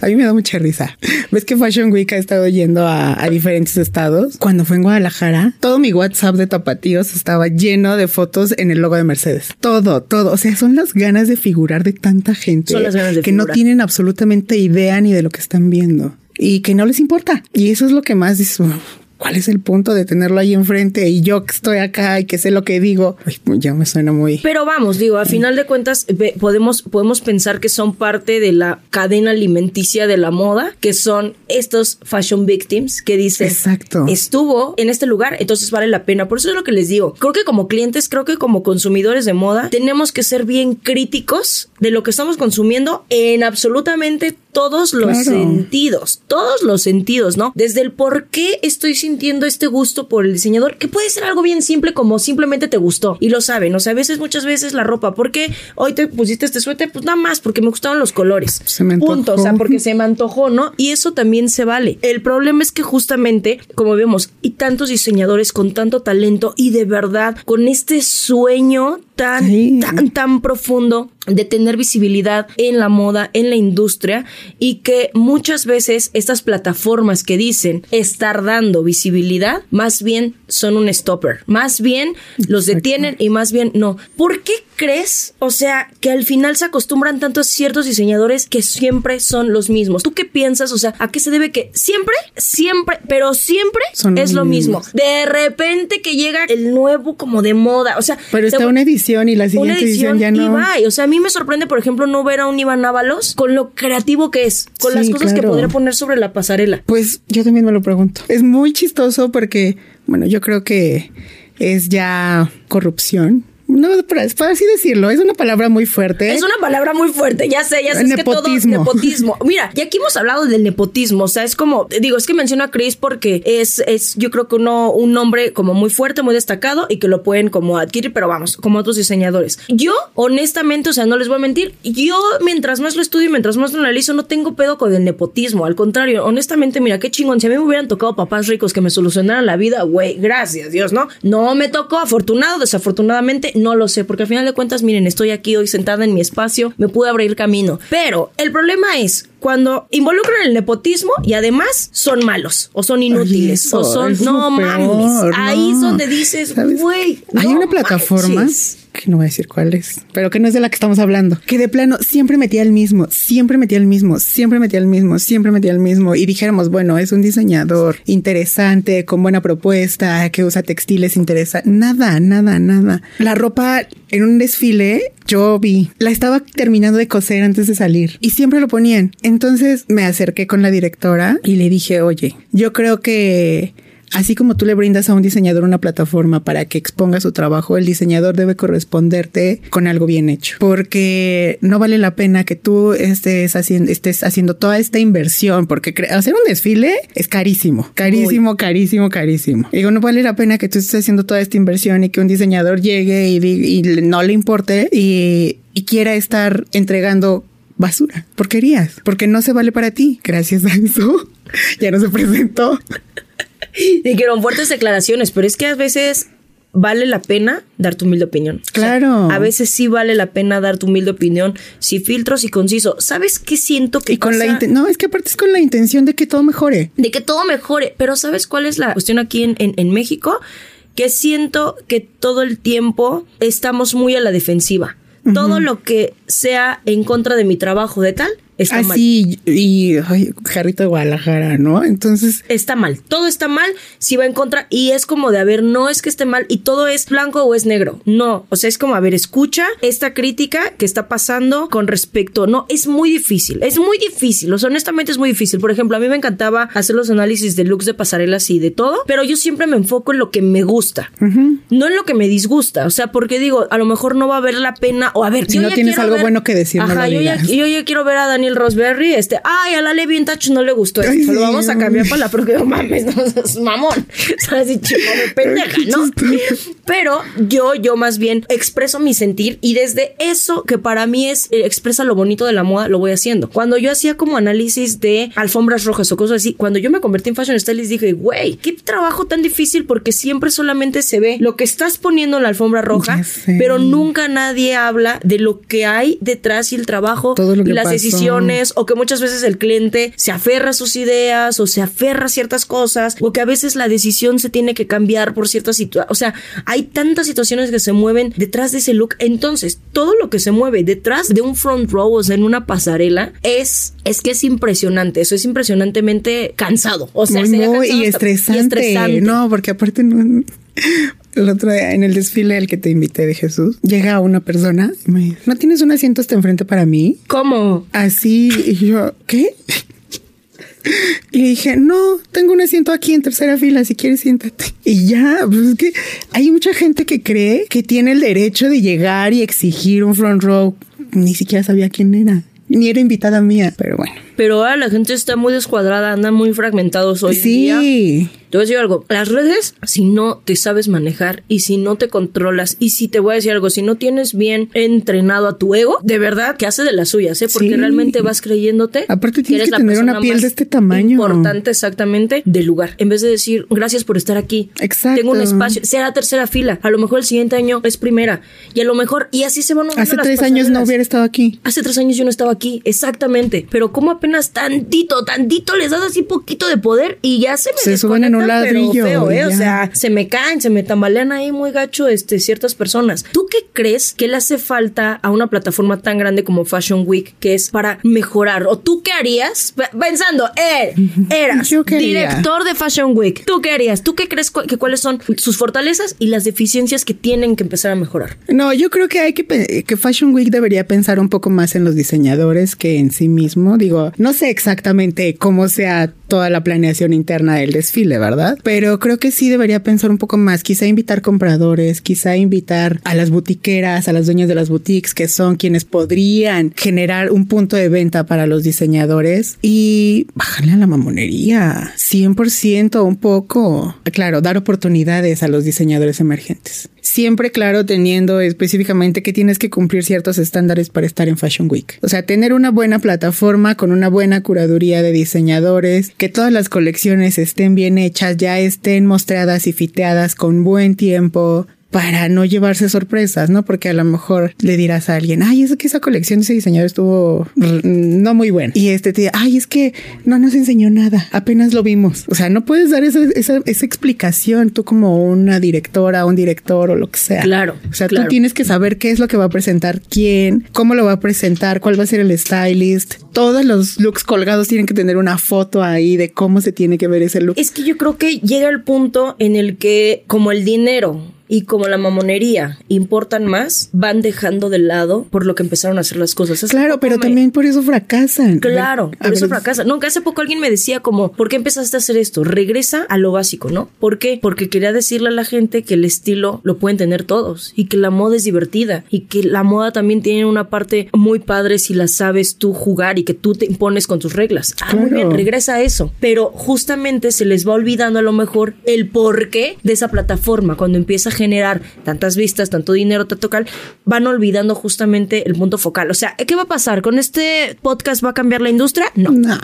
[SPEAKER 3] a mí me da mucha risa. Ves que Fashion Week Week ha estado yendo a, a diferentes estados. Cuando fue en Guadalajara, todo mi WhatsApp de tapatíos estaba lleno de fotos en el logo de Mercedes. Todo, todo. O sea, son las ganas de figurar de tanta gente
[SPEAKER 2] Son las ganas de
[SPEAKER 3] que no tienen absolutamente idea ni de lo que están viendo y que no les importa. Y eso es lo que más dices, "Uf, ¿cuál es el punto de tenerlo ahí enfrente? Y yo que estoy acá y que sé lo que digo, pues ya me suena muy...
[SPEAKER 2] Pero vamos, digo, a final de cuentas podemos, podemos pensar que son parte de la cadena alimenticia de la moda, que son estos fashion victims que dicen,
[SPEAKER 3] Exacto.
[SPEAKER 2] estuvo en este lugar, entonces vale la pena. Por eso es lo que les digo. Creo que como clientes, creo que como consumidores de moda, tenemos que ser bien críticos de lo que estamos consumiendo en absolutamente todos los
[SPEAKER 3] Claro.
[SPEAKER 2] sentidos, todos los sentidos, ¿no? Desde el por qué estoy sintiendo este gusto por el diseñador, que puede ser algo bien simple como simplemente te gustó y lo saben, o sea, a veces, muchas veces la ropa, ¿por qué hoy te pusiste este suéter? Pues nada más porque me gustaron los colores.
[SPEAKER 3] Se me
[SPEAKER 2] Punto, o sea,
[SPEAKER 3] antojó.
[SPEAKER 2] porque se me antojó, ¿no? Y eso también se vale. El problema es que justamente, como vemos, y tantos diseñadores con tanto talento y de verdad con este sueño tan,
[SPEAKER 3] Sí.
[SPEAKER 2] tan, tan profundo de tener visibilidad en la moda, en la industria y que muchas veces estas plataformas que dicen estar dando visibilidad, más bien son un stopper, más bien los detienen y más bien no. ¿Por qué crees? O sea, que al final se acostumbran tanto a ciertos diseñadores que siempre son los mismos. ¿Tú qué piensas? O sea, ¿a qué se debe que siempre, siempre, pero siempre
[SPEAKER 3] Son
[SPEAKER 2] es lo mismo? De repente que llega el nuevo como de moda, o sea,
[SPEAKER 3] Pero está una edición y la
[SPEAKER 2] una
[SPEAKER 3] siguiente edición,
[SPEAKER 2] edición
[SPEAKER 3] ya
[SPEAKER 2] y
[SPEAKER 3] no.
[SPEAKER 2] bye. O sea, a mí me sorprende, por ejemplo, no ver a un Iván Ábalos con lo creativo que es, con
[SPEAKER 3] Sí,
[SPEAKER 2] las cosas que podría poner sobre la pasarela.
[SPEAKER 3] Pues yo también me lo pregunto. Es muy chistoso porque, bueno, yo creo que es ya corrupción. No, para, para así decirlo, es una palabra muy fuerte.
[SPEAKER 2] Es una palabra muy fuerte, ya sé, ya sé, es que todo
[SPEAKER 3] Nepotismo.
[SPEAKER 2] nepotismo. Mira, y aquí hemos hablado del nepotismo, o sea, es como, digo, es que menciono a Chris porque es, es, yo creo que uno, un nombre como muy fuerte, muy destacado y que lo pueden como adquirir, pero vamos, como otros diseñadores. Yo, honestamente, o sea, no les voy a mentir, yo mientras más lo estudio y mientras más lo analizo, no tengo pedo con el nepotismo, al contrario, honestamente, mira, qué chingón, si a mí me hubieran tocado papás ricos que me solucionaran la vida, güey, gracias Dios, ¿no? No me tocó, afortunado, desafortunadamente, no lo sé, porque al final de cuentas, miren, estoy aquí hoy sentada en mi espacio, me pude abrir camino. Pero el problema es cuando involucran el nepotismo y además son malos o son inútiles
[SPEAKER 3] eso
[SPEAKER 2] o son no mames.
[SPEAKER 3] peor,
[SPEAKER 2] Ahí es donde dices, güey,
[SPEAKER 3] Hay
[SPEAKER 2] no
[SPEAKER 3] una plataforma
[SPEAKER 2] manches.
[SPEAKER 3] que no voy a decir cuál es, pero que no es de la que estamos hablando, que de plano siempre metía el mismo, siempre metía el mismo, siempre metía el mismo, siempre metía el mismo y dijéramos, bueno, es un diseñador interesante, con buena propuesta, que usa textiles interesantes. Nada, nada, nada. La ropa en un desfile yo vi, la estaba terminando de coser antes de salir y siempre lo ponían. Entonces me acerqué con la directora y le dije, oye, yo creo que Así como tú le brindas a un diseñador una plataforma para que exponga su trabajo, el diseñador debe corresponderte con algo bien hecho, porque no vale la pena que tú estés haciendo, estés haciendo toda esta inversión, porque hacer un desfile es carísimo, carísimo, carísimo, carísimo. Digo, no vale la pena que tú estés haciendo toda esta inversión y que un diseñador llegue y, y no le importe y, y quiera estar entregando basura, porquerías, porque no se vale para ti. Gracias a eso, ya no se presentó.
[SPEAKER 2] Dijeron fuertes declaraciones, pero es que a veces vale la pena dar tu humilde opinión. O sea,
[SPEAKER 3] Claro.
[SPEAKER 2] a veces sí vale la pena dar tu humilde opinión, si filtros y conciso. ¿Sabes qué siento que
[SPEAKER 3] Y con la
[SPEAKER 2] pasa?
[SPEAKER 3] no, es que aparte es con la intención de que todo mejore.
[SPEAKER 2] de que todo mejore. Pero ¿sabes cuál es la cuestión aquí en, en- en México? Que siento que todo el tiempo estamos muy a la defensiva. Todo lo que sea en contra de mi trabajo de tal está mal.
[SPEAKER 3] Así, y ay, jarrito de Guadalajara, ¿no? Entonces,
[SPEAKER 2] Está mal, todo está mal si va en contra y es como de, a ver, no es que esté mal y todo es blanco o es negro, no, o sea, es como, a ver, escucha esta crítica que está pasando con respecto, no, es muy difícil, es muy difícil, o sea, honestamente es muy difícil, por ejemplo, a mí me encantaba hacer los análisis de looks de pasarelas y de todo, pero yo siempre me enfoco en lo que me gusta, no en lo que me disgusta, o sea, porque digo, a lo mejor no va a haber la pena, o a ver,
[SPEAKER 3] Si no tienes algo
[SPEAKER 2] ver-
[SPEAKER 3] bueno que decir, no
[SPEAKER 2] Ajá,
[SPEAKER 3] lo
[SPEAKER 2] yo ya, yo ya quiero ver a Daniel Rosberry, este, ay, a Lale Vintage no le gustó esto,
[SPEAKER 3] Ay,
[SPEAKER 2] lo vamos a cambiar para la próxima, mames, no seas mamón, o sea, así chico de pendeja, ¿no? Pero yo, yo más bien expreso mi sentir y desde eso que para mí es, eh, expresa lo bonito de la moda, lo voy haciendo. Cuando yo hacía como análisis de alfombras rojas o cosas así, cuando yo me convertí en fashion stylist dije, güey, qué trabajo tan difícil porque siempre solamente se ve lo que estás poniendo en la alfombra roja, pero nunca nadie habla de lo que hay detrás y el trabajo y las decisiones o que muchas veces el cliente se aferra a sus ideas o se aferra a ciertas cosas o que a veces la decisión se tiene que cambiar por ciertas situaciones. O sea, hay tantas situaciones que se mueven detrás de ese look. Entonces, todo lo que se mueve detrás de un front row, o sea, en una pasarela, es, es que es impresionante. Eso es impresionantemente cansado. O sea,
[SPEAKER 3] muy, y, estresante. No, porque aparte no. El otro día en el desfile al que te invité de Jesús, llega una persona y me dice, ¿no tienes un asiento hasta enfrente para mí?
[SPEAKER 2] ¿Cómo?
[SPEAKER 3] Así, y yo, ¿qué? Y dije, no, tengo un asiento aquí en tercera fila, si quieres siéntate. Y ya, pues es que hay mucha gente que cree que tiene el derecho de llegar y exigir un front row. Ni siquiera sabía quién era, ni era invitada mía, pero bueno.
[SPEAKER 2] Pero ahora la gente está muy descuadrada, andan muy fragmentados hoy sí. día. Te voy a decir algo, las redes, si no te sabes manejar y si no te controlas y si te voy a decir algo, si no tienes bien entrenado a tu ego, de verdad que hace de las suyas, ¿eh? Porque realmente vas creyéndote.
[SPEAKER 3] Aparte tienes que, tener una piel de este tamaño.
[SPEAKER 2] Importante exactamente del lugar. En vez de decir, gracias por estar aquí.
[SPEAKER 3] Exacto.
[SPEAKER 2] Tengo un espacio, será tercera fila. A lo mejor el siguiente año es primera. Y a lo mejor, y así se van
[SPEAKER 3] Hace tres años no hubiera estado aquí.
[SPEAKER 2] Hace tres años yo no estaba aquí, exactamente. Pero como apenas tantito, tantito les das así poquito de poder y ya se me
[SPEAKER 3] se suben en ladrillo.
[SPEAKER 2] ¿eh? O sea, se me caen, se me tambalean ahí muy gacho este, ciertas personas. ¿Tú qué crees que le hace falta a una plataforma tan grande como Fashion Week que es para mejorar? ¿O tú qué harías? Pensando, eh, eras director de Fashion Week. ¿Tú qué harías? ¿Tú qué crees que cuáles son sus fortalezas y las deficiencias que tienen que empezar a mejorar?
[SPEAKER 3] No, yo creo que hay que que Fashion Week debería pensar un poco más en los diseñadores que en sí mismo. Digo, no sé exactamente cómo sea toda la planeación interna del desfile, ¿verdad? Pero creo que sí debería pensar un poco más, quizá invitar compradores, quizá invitar a las butiqueras, a las dueñas de las boutiques, que son quienes podrían generar un punto de venta para los diseñadores y bajarle a la mamonería, 100% un poco. Claro, dar oportunidades a los diseñadores emergentes. Siempre, claro, teniendo específicamente que tienes que cumplir ciertos estándares para estar en Fashion Week. O sea, tener una buena plataforma con una buena curaduría de diseñadores, que todas las colecciones estén bien hechas, ya estén mostradas y fiteadas con buen tiempo, para no llevarse sorpresas, ¿no? Porque a lo mejor le dirás a alguien, ay, es que esa colección de ese diseñador estuvo no muy buena. Y este te dice, ay, es que no nos enseñó nada, apenas lo vimos. O sea, no puedes dar esa, esa, esa explicación tú como una directora, un director o lo que sea.
[SPEAKER 2] Claro.
[SPEAKER 3] O sea, tú tienes que saber qué es lo que va a presentar quién, cómo lo va a presentar, cuál va a ser el stylist. Todos los looks colgados tienen que tener una foto ahí de cómo se tiene que ver ese look.
[SPEAKER 2] Es que yo creo que llega el punto en el que, como el dinero, y como la mamonería importan más, van dejando de lado por lo que empezaron a hacer las cosas.
[SPEAKER 3] claro, pero también por eso fracasan.
[SPEAKER 2] Claro, por eso fracasan. No, que hace poco alguien me decía como, ¿por qué empezaste a hacer esto? Regresa a lo básico, ¿no? ¿Por qué? Porque quería decirle a la gente que el estilo lo pueden tener todos y que la moda es divertida y que la moda también tiene una parte muy padre si la sabes tú jugar y que tú te impones con tus reglas. Ah, muy bien, regresa a eso. Pero justamente se les va olvidando a lo mejor el porqué de esa plataforma cuando empieza a generar tantas vistas, tanto dinero, tanto cal, van olvidando justamente el punto focal. O sea, ¿qué va a pasar? ¿Con este podcast va a cambiar la industria? No. No.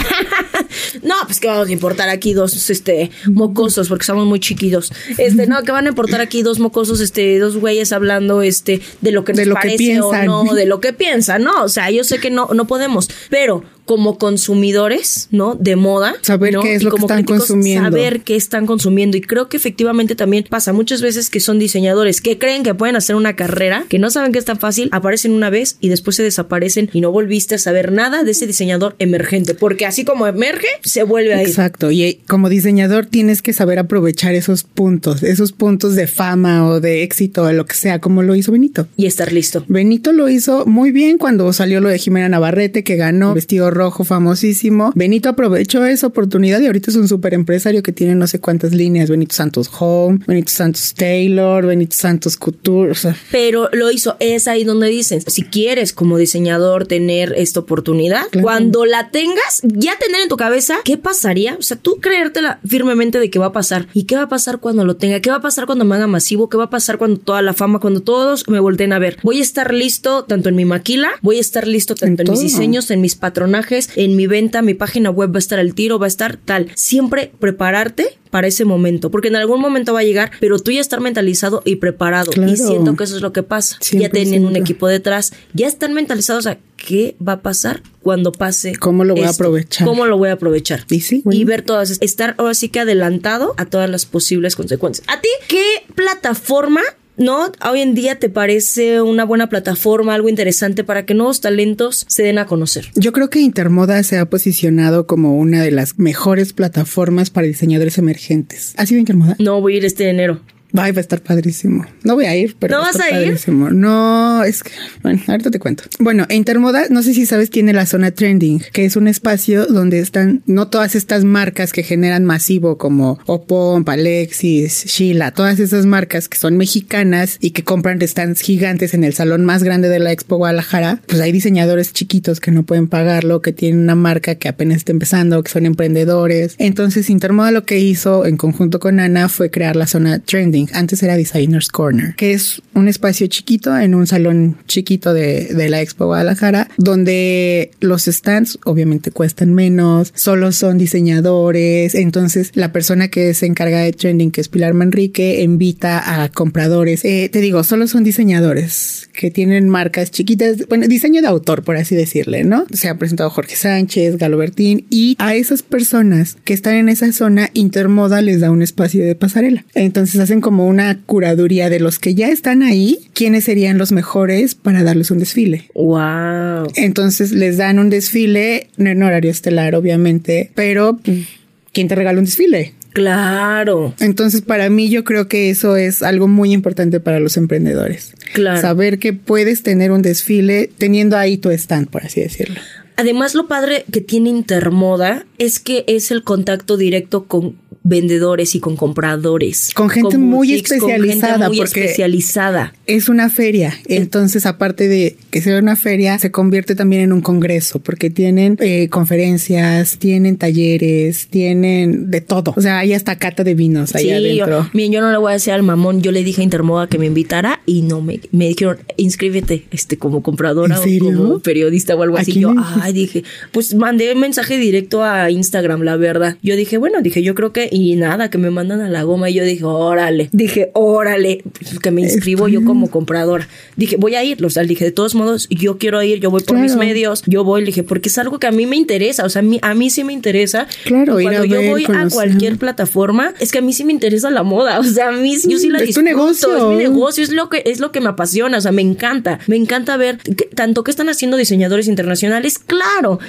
[SPEAKER 2] pues que vamos a importar aquí dos este mocosos porque somos muy chiquitos. Este, no, que van a importar aquí dos mocosos, este, dos güeyes hablando este de lo que nos parece o no, de lo que piensan, ¿no? O sea, yo sé que no no podemos, pero como consumidores, ¿no? De moda.
[SPEAKER 3] Saber qué es lo que están consumiendo.
[SPEAKER 2] Saber qué están consumiendo. Y creo que efectivamente también pasa muchas veces que son diseñadores que creen que pueden hacer una carrera, que no saben que es tan fácil, aparecen una vez y después se desaparecen y no volviste a saber nada de ese diseñador emergente. Porque así como emerge, se vuelve a ir.
[SPEAKER 3] Exacto. Y eh, como diseñador tienes que saber aprovechar esos puntos, esos puntos de fama o de éxito o lo que sea, como lo hizo Benito.
[SPEAKER 2] Y estar listo.
[SPEAKER 3] Benito lo hizo muy bien cuando salió lo de Jimena Navarrete, que ganó vestido rojo famosísimo. Benito aprovechó esa oportunidad y ahorita es un súper empresario que tiene no sé cuántas líneas. Benito Santos Home, Benito Santos Taylor, Benito Santos Couture. O sea.
[SPEAKER 2] Pero lo hizo, es ahí donde dicen, si quieres como diseñador tener esta oportunidad, cuando la tengas, ya tener en tu cabeza qué pasaría. O sea, tú creértela firmemente de qué va a pasar. ¿Y qué va a pasar cuando lo tenga? ¿Qué va a pasar cuando me haga masivo? ¿Qué va a pasar cuando toda la fama, cuando todos me volteen a ver? Voy a estar listo tanto en mi maquila, voy a estar listo tanto en, mis diseños, en mis patronajes, en mi venta, mi página web va a estar al tiro, va a estar tal. Siempre prepararte para ese momento, porque en algún momento va a llegar, pero tú ya estar mentalizado y preparado. Y siento que eso es lo que pasa. Ya tienen un equipo detrás, ya están mentalizados a qué va a pasar cuando pase.
[SPEAKER 3] ¿Cómo lo voy a aprovechar?
[SPEAKER 2] ¿Cómo lo voy a aprovechar?
[SPEAKER 3] Y sí.
[SPEAKER 2] Y ver todas, estar ahora sí que adelantado a todas las posibles consecuencias. ¿A ti qué plataforma ¿no? Hoy en día te parece una buena plataforma, algo interesante para que nuevos talentos se den a conocer.
[SPEAKER 3] Yo creo que Intermoda se ha posicionado como una de las mejores plataformas para diseñadores emergentes. ¿Ha sido Intermoda?
[SPEAKER 2] No, voy a ir este enero.
[SPEAKER 3] Ay, va a estar padrísimo. No voy a ir, pero.
[SPEAKER 2] ¿No
[SPEAKER 3] va
[SPEAKER 2] vas a,
[SPEAKER 3] ir? No, es que. Bueno, ahorita te cuento. Bueno, Intermoda, no sé si sabes, tiene la zona trending, que es un espacio donde están no todas estas marcas que generan masivo, como Opom, Alexis, Sheila, todas esas marcas que son mexicanas y que compran stands gigantes en el salón más grande de la Expo Guadalajara. Pues hay diseñadores chiquitos que no pueden pagarlo, que tienen una marca que apenas está empezando, que son emprendedores. Entonces, Intermoda lo que hizo en conjunto con Ana fue crear la zona trending antes era Designers Corner, que es un espacio chiquito en un salón chiquito de, de la Expo Guadalajara, donde los stands obviamente cuestan menos, solo son diseñadores. Entonces, la persona que se encarga de trending, que es Pilar Manrique, invita a compradores. Eh, te digo, solo son diseñadores que tienen marcas chiquitas, bueno, diseño de autor, por así decirle, ¿no? Se ha presentado Jorge Sánchez, Galo Bertín, y a esas personas que están en esa zona, Intermoda les da un espacio de pasarela. Entonces hacen como una curaduría de los que ya están ahí, quiénes serían los mejores para darles un desfile.
[SPEAKER 2] Wow.
[SPEAKER 3] Entonces les dan un desfile, en horario estelar, obviamente, pero pues, ¿quién te regala un desfile?
[SPEAKER 2] Claro.
[SPEAKER 3] Entonces, para mí, yo creo que eso es algo muy importante para los emprendedores.
[SPEAKER 2] Claro.
[SPEAKER 3] Saber que puedes tener un desfile teniendo ahí tu stand, por así decirlo.
[SPEAKER 2] Además, lo padre que tiene Intermoda es que es el contacto directo con vendedores y con compradores.
[SPEAKER 3] Con gente muy especializada.
[SPEAKER 2] muy
[SPEAKER 3] porque
[SPEAKER 2] especializada.
[SPEAKER 3] Es una feria. Entonces, aparte de que sea una feria, se convierte también en un congreso porque tienen eh, conferencias, tienen talleres, tienen de todo. O sea, hay hasta cata de vinos ahí
[SPEAKER 2] Sí,
[SPEAKER 3] adentro.
[SPEAKER 2] yo, miren, yo no le voy a decir al mamón, yo le dije a Intermoda que me invitara y no me, me dijeron, inscríbete, este, como compradora
[SPEAKER 3] ¿En
[SPEAKER 2] o como periodista o algo
[SPEAKER 3] ¿A
[SPEAKER 2] así. Yo,
[SPEAKER 3] dijiste?
[SPEAKER 2] Ay, dije, pues mandé mensaje directo a Instagram, la verdad. Yo dije, bueno, dije, yo creo que, y nada, que me mandan a la goma. Y yo dije, órale, dije, órale, pues, que me inscribo yo como compradora. Dije, voy a ir, o sea, dije, de todos modos, yo quiero ir, yo voy por mis medios, yo voy, dije, porque es algo que a mí me interesa, o sea, a mí, a mí sí me interesa.
[SPEAKER 3] Claro,
[SPEAKER 2] Y
[SPEAKER 3] ir a
[SPEAKER 2] cuando yo
[SPEAKER 3] ver,
[SPEAKER 2] voy a cualquier plataforma, es que a mí sí me interesa la moda, o sea, a mí yo sí la
[SPEAKER 3] Es tu negocio.
[SPEAKER 2] es mi negocio, es lo que es lo que me apasiona, o sea, me encanta, me encanta ver que- tanto que están haciendo diseñadores internacionales, claro,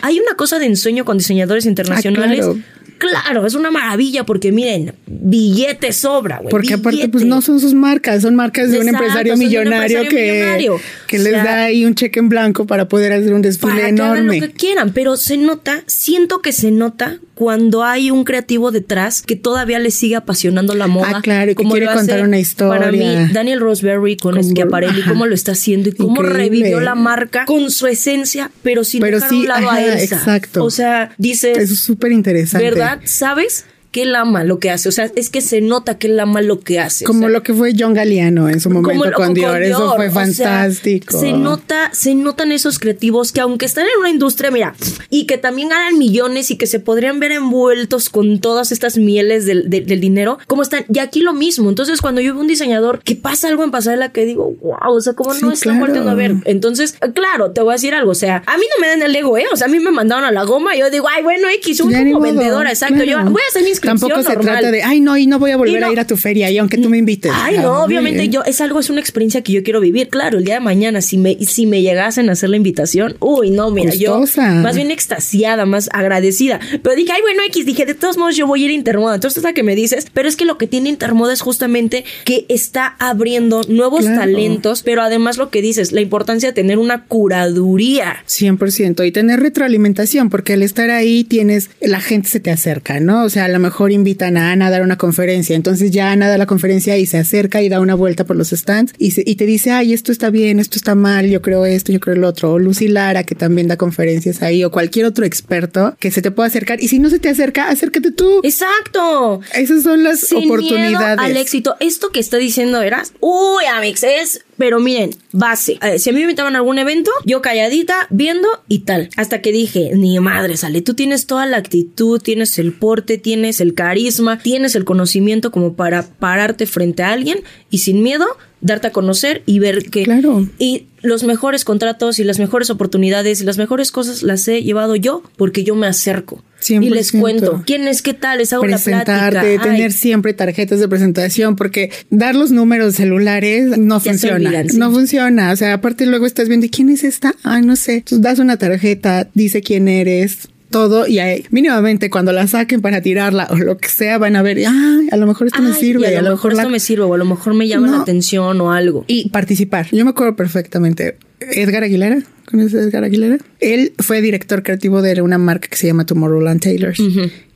[SPEAKER 2] hay una cosa de ensueño con diseñadores internacionales.
[SPEAKER 3] claro.
[SPEAKER 2] Claro, es una maravilla porque miren, billete sobra, güey.
[SPEAKER 3] Porque aparte, pues no son sus marcas, son marcas de un empresario
[SPEAKER 2] son de un
[SPEAKER 3] millonario
[SPEAKER 2] empresario
[SPEAKER 3] que,
[SPEAKER 2] millonario.
[SPEAKER 3] que
[SPEAKER 2] O
[SPEAKER 3] les da ahí un cheque en blanco para poder hacer un desfile
[SPEAKER 2] para que hagan
[SPEAKER 3] enorme.
[SPEAKER 2] lo que quieran, pero se nota, siento que se nota cuando hay un creativo detrás que todavía le sigue apasionando la moda.
[SPEAKER 3] Ah, claro, y que
[SPEAKER 2] como
[SPEAKER 3] quiere contar una
[SPEAKER 2] Para mí,
[SPEAKER 3] historia.
[SPEAKER 2] Daniel Roseberry con,
[SPEAKER 3] Bor-
[SPEAKER 2] cómo lo está haciendo y cómo
[SPEAKER 3] Increíble.
[SPEAKER 2] revivió la marca con su esencia, pero sin
[SPEAKER 3] Pero
[SPEAKER 2] dejar a
[SPEAKER 3] sí,
[SPEAKER 2] un lado a
[SPEAKER 3] ajá,
[SPEAKER 2] Elsa.
[SPEAKER 3] exacto.
[SPEAKER 2] O sea, dices,
[SPEAKER 3] es súper interesante.
[SPEAKER 2] ¿verdad? ¿Sabes? Que él ama lo que hace. O sea, es que se nota que él ama lo que hace. o
[SPEAKER 3] Como
[SPEAKER 2] sea,
[SPEAKER 3] lo que fue John Galliano en su momento
[SPEAKER 2] lo-
[SPEAKER 3] con Dior. Eso fue
[SPEAKER 2] o sea,
[SPEAKER 3] fantástico.
[SPEAKER 2] se nota, se notan esos creativos que aunque están en una industria, mira, y que también ganan millones y que se podrían ver envueltos con todas estas mieles del, del- del dinero, como están, y aquí lo mismo. Entonces, cuando yo veo un diseñador que pasa algo en pasarela que digo, wow, o sea, como
[SPEAKER 3] Sí,
[SPEAKER 2] no están
[SPEAKER 3] claro.
[SPEAKER 2] a ver. Entonces, claro, te voy a decir algo. O sea, a mí no me dan el ego, ¿eh? O sea, a mí me mandaron a la goma y yo digo, ay, bueno, X,
[SPEAKER 3] Ya
[SPEAKER 2] como vendedora, exacto.
[SPEAKER 3] claro.
[SPEAKER 2] Yo voy a hacer mis
[SPEAKER 3] Tampoco se trata de, ay, no, y no voy a volver
[SPEAKER 2] no-
[SPEAKER 3] a ir a tu feria, y aunque tú me invites.
[SPEAKER 2] Ay,
[SPEAKER 3] Ah,
[SPEAKER 2] no, obviamente yo es algo, es una experiencia que yo quiero vivir. Claro, el día de mañana, si me, si me llegasen a hacer la invitación, uy, no, mira,
[SPEAKER 3] Gustosa.
[SPEAKER 2] yo más bien extasiada, más agradecida. Pero dije, ay, bueno, X, dije, de todos modos yo voy a ir a Intermoda. Entonces, hasta que me dices, pero es que lo que tiene Intermoda es justamente que está abriendo nuevos
[SPEAKER 3] Claro.
[SPEAKER 2] talentos, pero además lo que dices, la importancia de tener una curaduría.
[SPEAKER 3] 100% y tener retroalimentación, porque al estar ahí tienes, la gente se te acerca, ¿no? O sea, a lo mejor invitan a Ana a dar una conferencia, entonces ya Ana da la conferencia y se acerca y da una vuelta por los stands y, se- y te dice, ay, esto está bien, esto está mal, yo creo esto, yo creo el otro, o Lucy Lara, que también da conferencias ahí, o cualquier otro experto que se te pueda acercar, y si no se te acerca, acércate tú.
[SPEAKER 2] Exacto.
[SPEAKER 3] Esas son las
[SPEAKER 2] Sin
[SPEAKER 3] oportunidades.
[SPEAKER 2] miedo al éxito. Esto que está diciendo Eras, uy, Amix, es, pero miren, base. Eh, si a mí me invitaban a algún evento, yo calladita, viendo y tal. Hasta que dije, ni madre, sale, tú tienes toda la actitud, tienes el porte, tienes el carisma, tienes el conocimiento como para pararte frente a alguien y sin miedo darte a conocer y ver que
[SPEAKER 3] Claro.
[SPEAKER 2] y los mejores contratos y las mejores oportunidades y las mejores cosas las he llevado yo porque yo me acerco y les
[SPEAKER 3] 100%.
[SPEAKER 2] cuento quién es qué tal les hago la
[SPEAKER 3] presentarte,
[SPEAKER 2] plática Ay,
[SPEAKER 3] tener siempre tarjetas de presentación, porque dar los números celulares no
[SPEAKER 2] Ya
[SPEAKER 3] funciona.
[SPEAKER 2] olvidan, sí.
[SPEAKER 3] No funciona. O sea, aparte luego estás viendo, ¿y quién es esta? Ay, no sé. Entonces das una tarjeta, dice quién eres. Todo y ahí, mínimamente cuando la saquen para tirarla o lo que sea van a ver, a lo mejor esto me sirve,
[SPEAKER 2] a lo mejor esto me sirve o a lo mejor me llama
[SPEAKER 3] No.
[SPEAKER 2] la atención o algo.
[SPEAKER 3] y participar. Yo me acuerdo perfectamente. Edgar Aguilera, ¿conoces a Edgar Aguilera? Él fue director creativo de una marca que se llama Tomorrowland Tailors.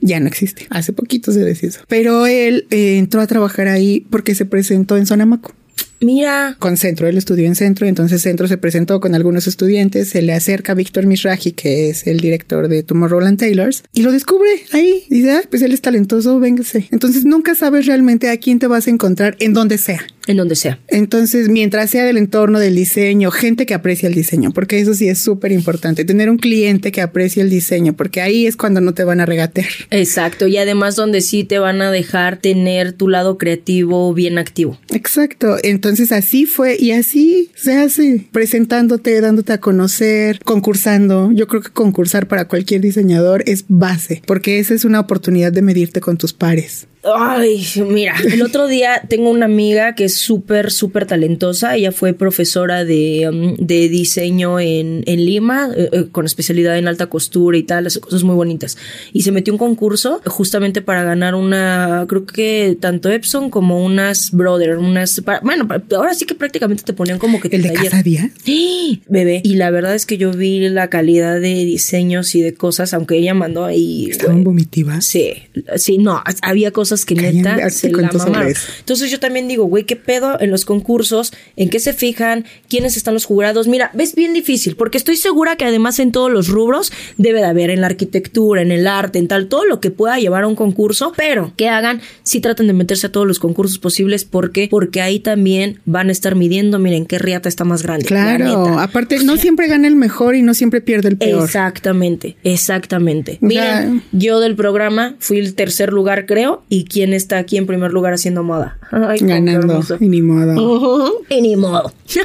[SPEAKER 3] Ya no existe. Hace poquito se deshizo. Pero él eh, entró a trabajar ahí porque se presentó en Sonamaco.
[SPEAKER 2] Mira,
[SPEAKER 3] Con Centro, él estudió en Centro, entonces Centro se presentó con algunos estudiantes, se le acerca Víctor Mishraji, que es el director de Tomorrowland Tailors, y lo descubre ahí. Dice, ah, pues él es talentoso, véngase. Entonces nunca sabes realmente a quién te vas a encontrar en donde sea.
[SPEAKER 2] En donde sea.
[SPEAKER 3] Entonces, mientras sea del entorno del diseño, gente que aprecia el diseño, porque eso sí es súper importante, tener un cliente que aprecie el diseño, porque ahí es cuando no te van a regatear.
[SPEAKER 2] Exacto, y además donde sí te van a dejar tener tu lado creativo bien activo.
[SPEAKER 3] Exacto, entonces así fue y así se hace, presentándote, dándote a conocer, concursando. Yo creo que concursar para cualquier diseñador es base, porque esa es una oportunidad de medirte con tus pares.
[SPEAKER 2] Ay, mira, el otro día tengo una amiga que es súper, súper talentosa. Ella fue profesora de, um, de diseño en, en Lima, eh, eh, con especialidad en alta costura y tal, hace cosas muy bonitas. Y se metió un concurso justamente para ganar una, creo que tanto Epson como unas Brother, unas, pa- bueno, ahora sí que prácticamente te ponían como que
[SPEAKER 3] El de
[SPEAKER 2] taller. Bebé. Y la verdad es que yo vi la calidad de diseños y de cosas, aunque ella mandó ahí.
[SPEAKER 3] Estaban vomitivas.
[SPEAKER 2] Sí, sí, no, había cosas que
[SPEAKER 3] Cállate,
[SPEAKER 2] neta se la mamaron. Entonces yo también digo, güey, ¿qué pedo en los concursos? ¿En qué se fijan? ¿Quiénes están los jurados? Mira, ves bien difícil, porque estoy segura que además en todos los rubros debe de haber, en la arquitectura, en el arte, en tal, todo lo que pueda llevar a un concurso, pero que hagan, si traten de meterse a todos los concursos posibles, porque Porque ahí también van a estar midiendo, miren, qué riata está más grande. la
[SPEAKER 3] Claro, aparte no siempre gana el mejor y no siempre pierde el peor.
[SPEAKER 2] Exactamente, exactamente.
[SPEAKER 3] O
[SPEAKER 2] Miren,
[SPEAKER 3] sea-
[SPEAKER 2] yo del programa fui el tercer lugar, creo, y quién está aquí en primer lugar haciendo moda. Ay,
[SPEAKER 3] Ganando y ni modo.
[SPEAKER 2] Ujú, Y ni modo.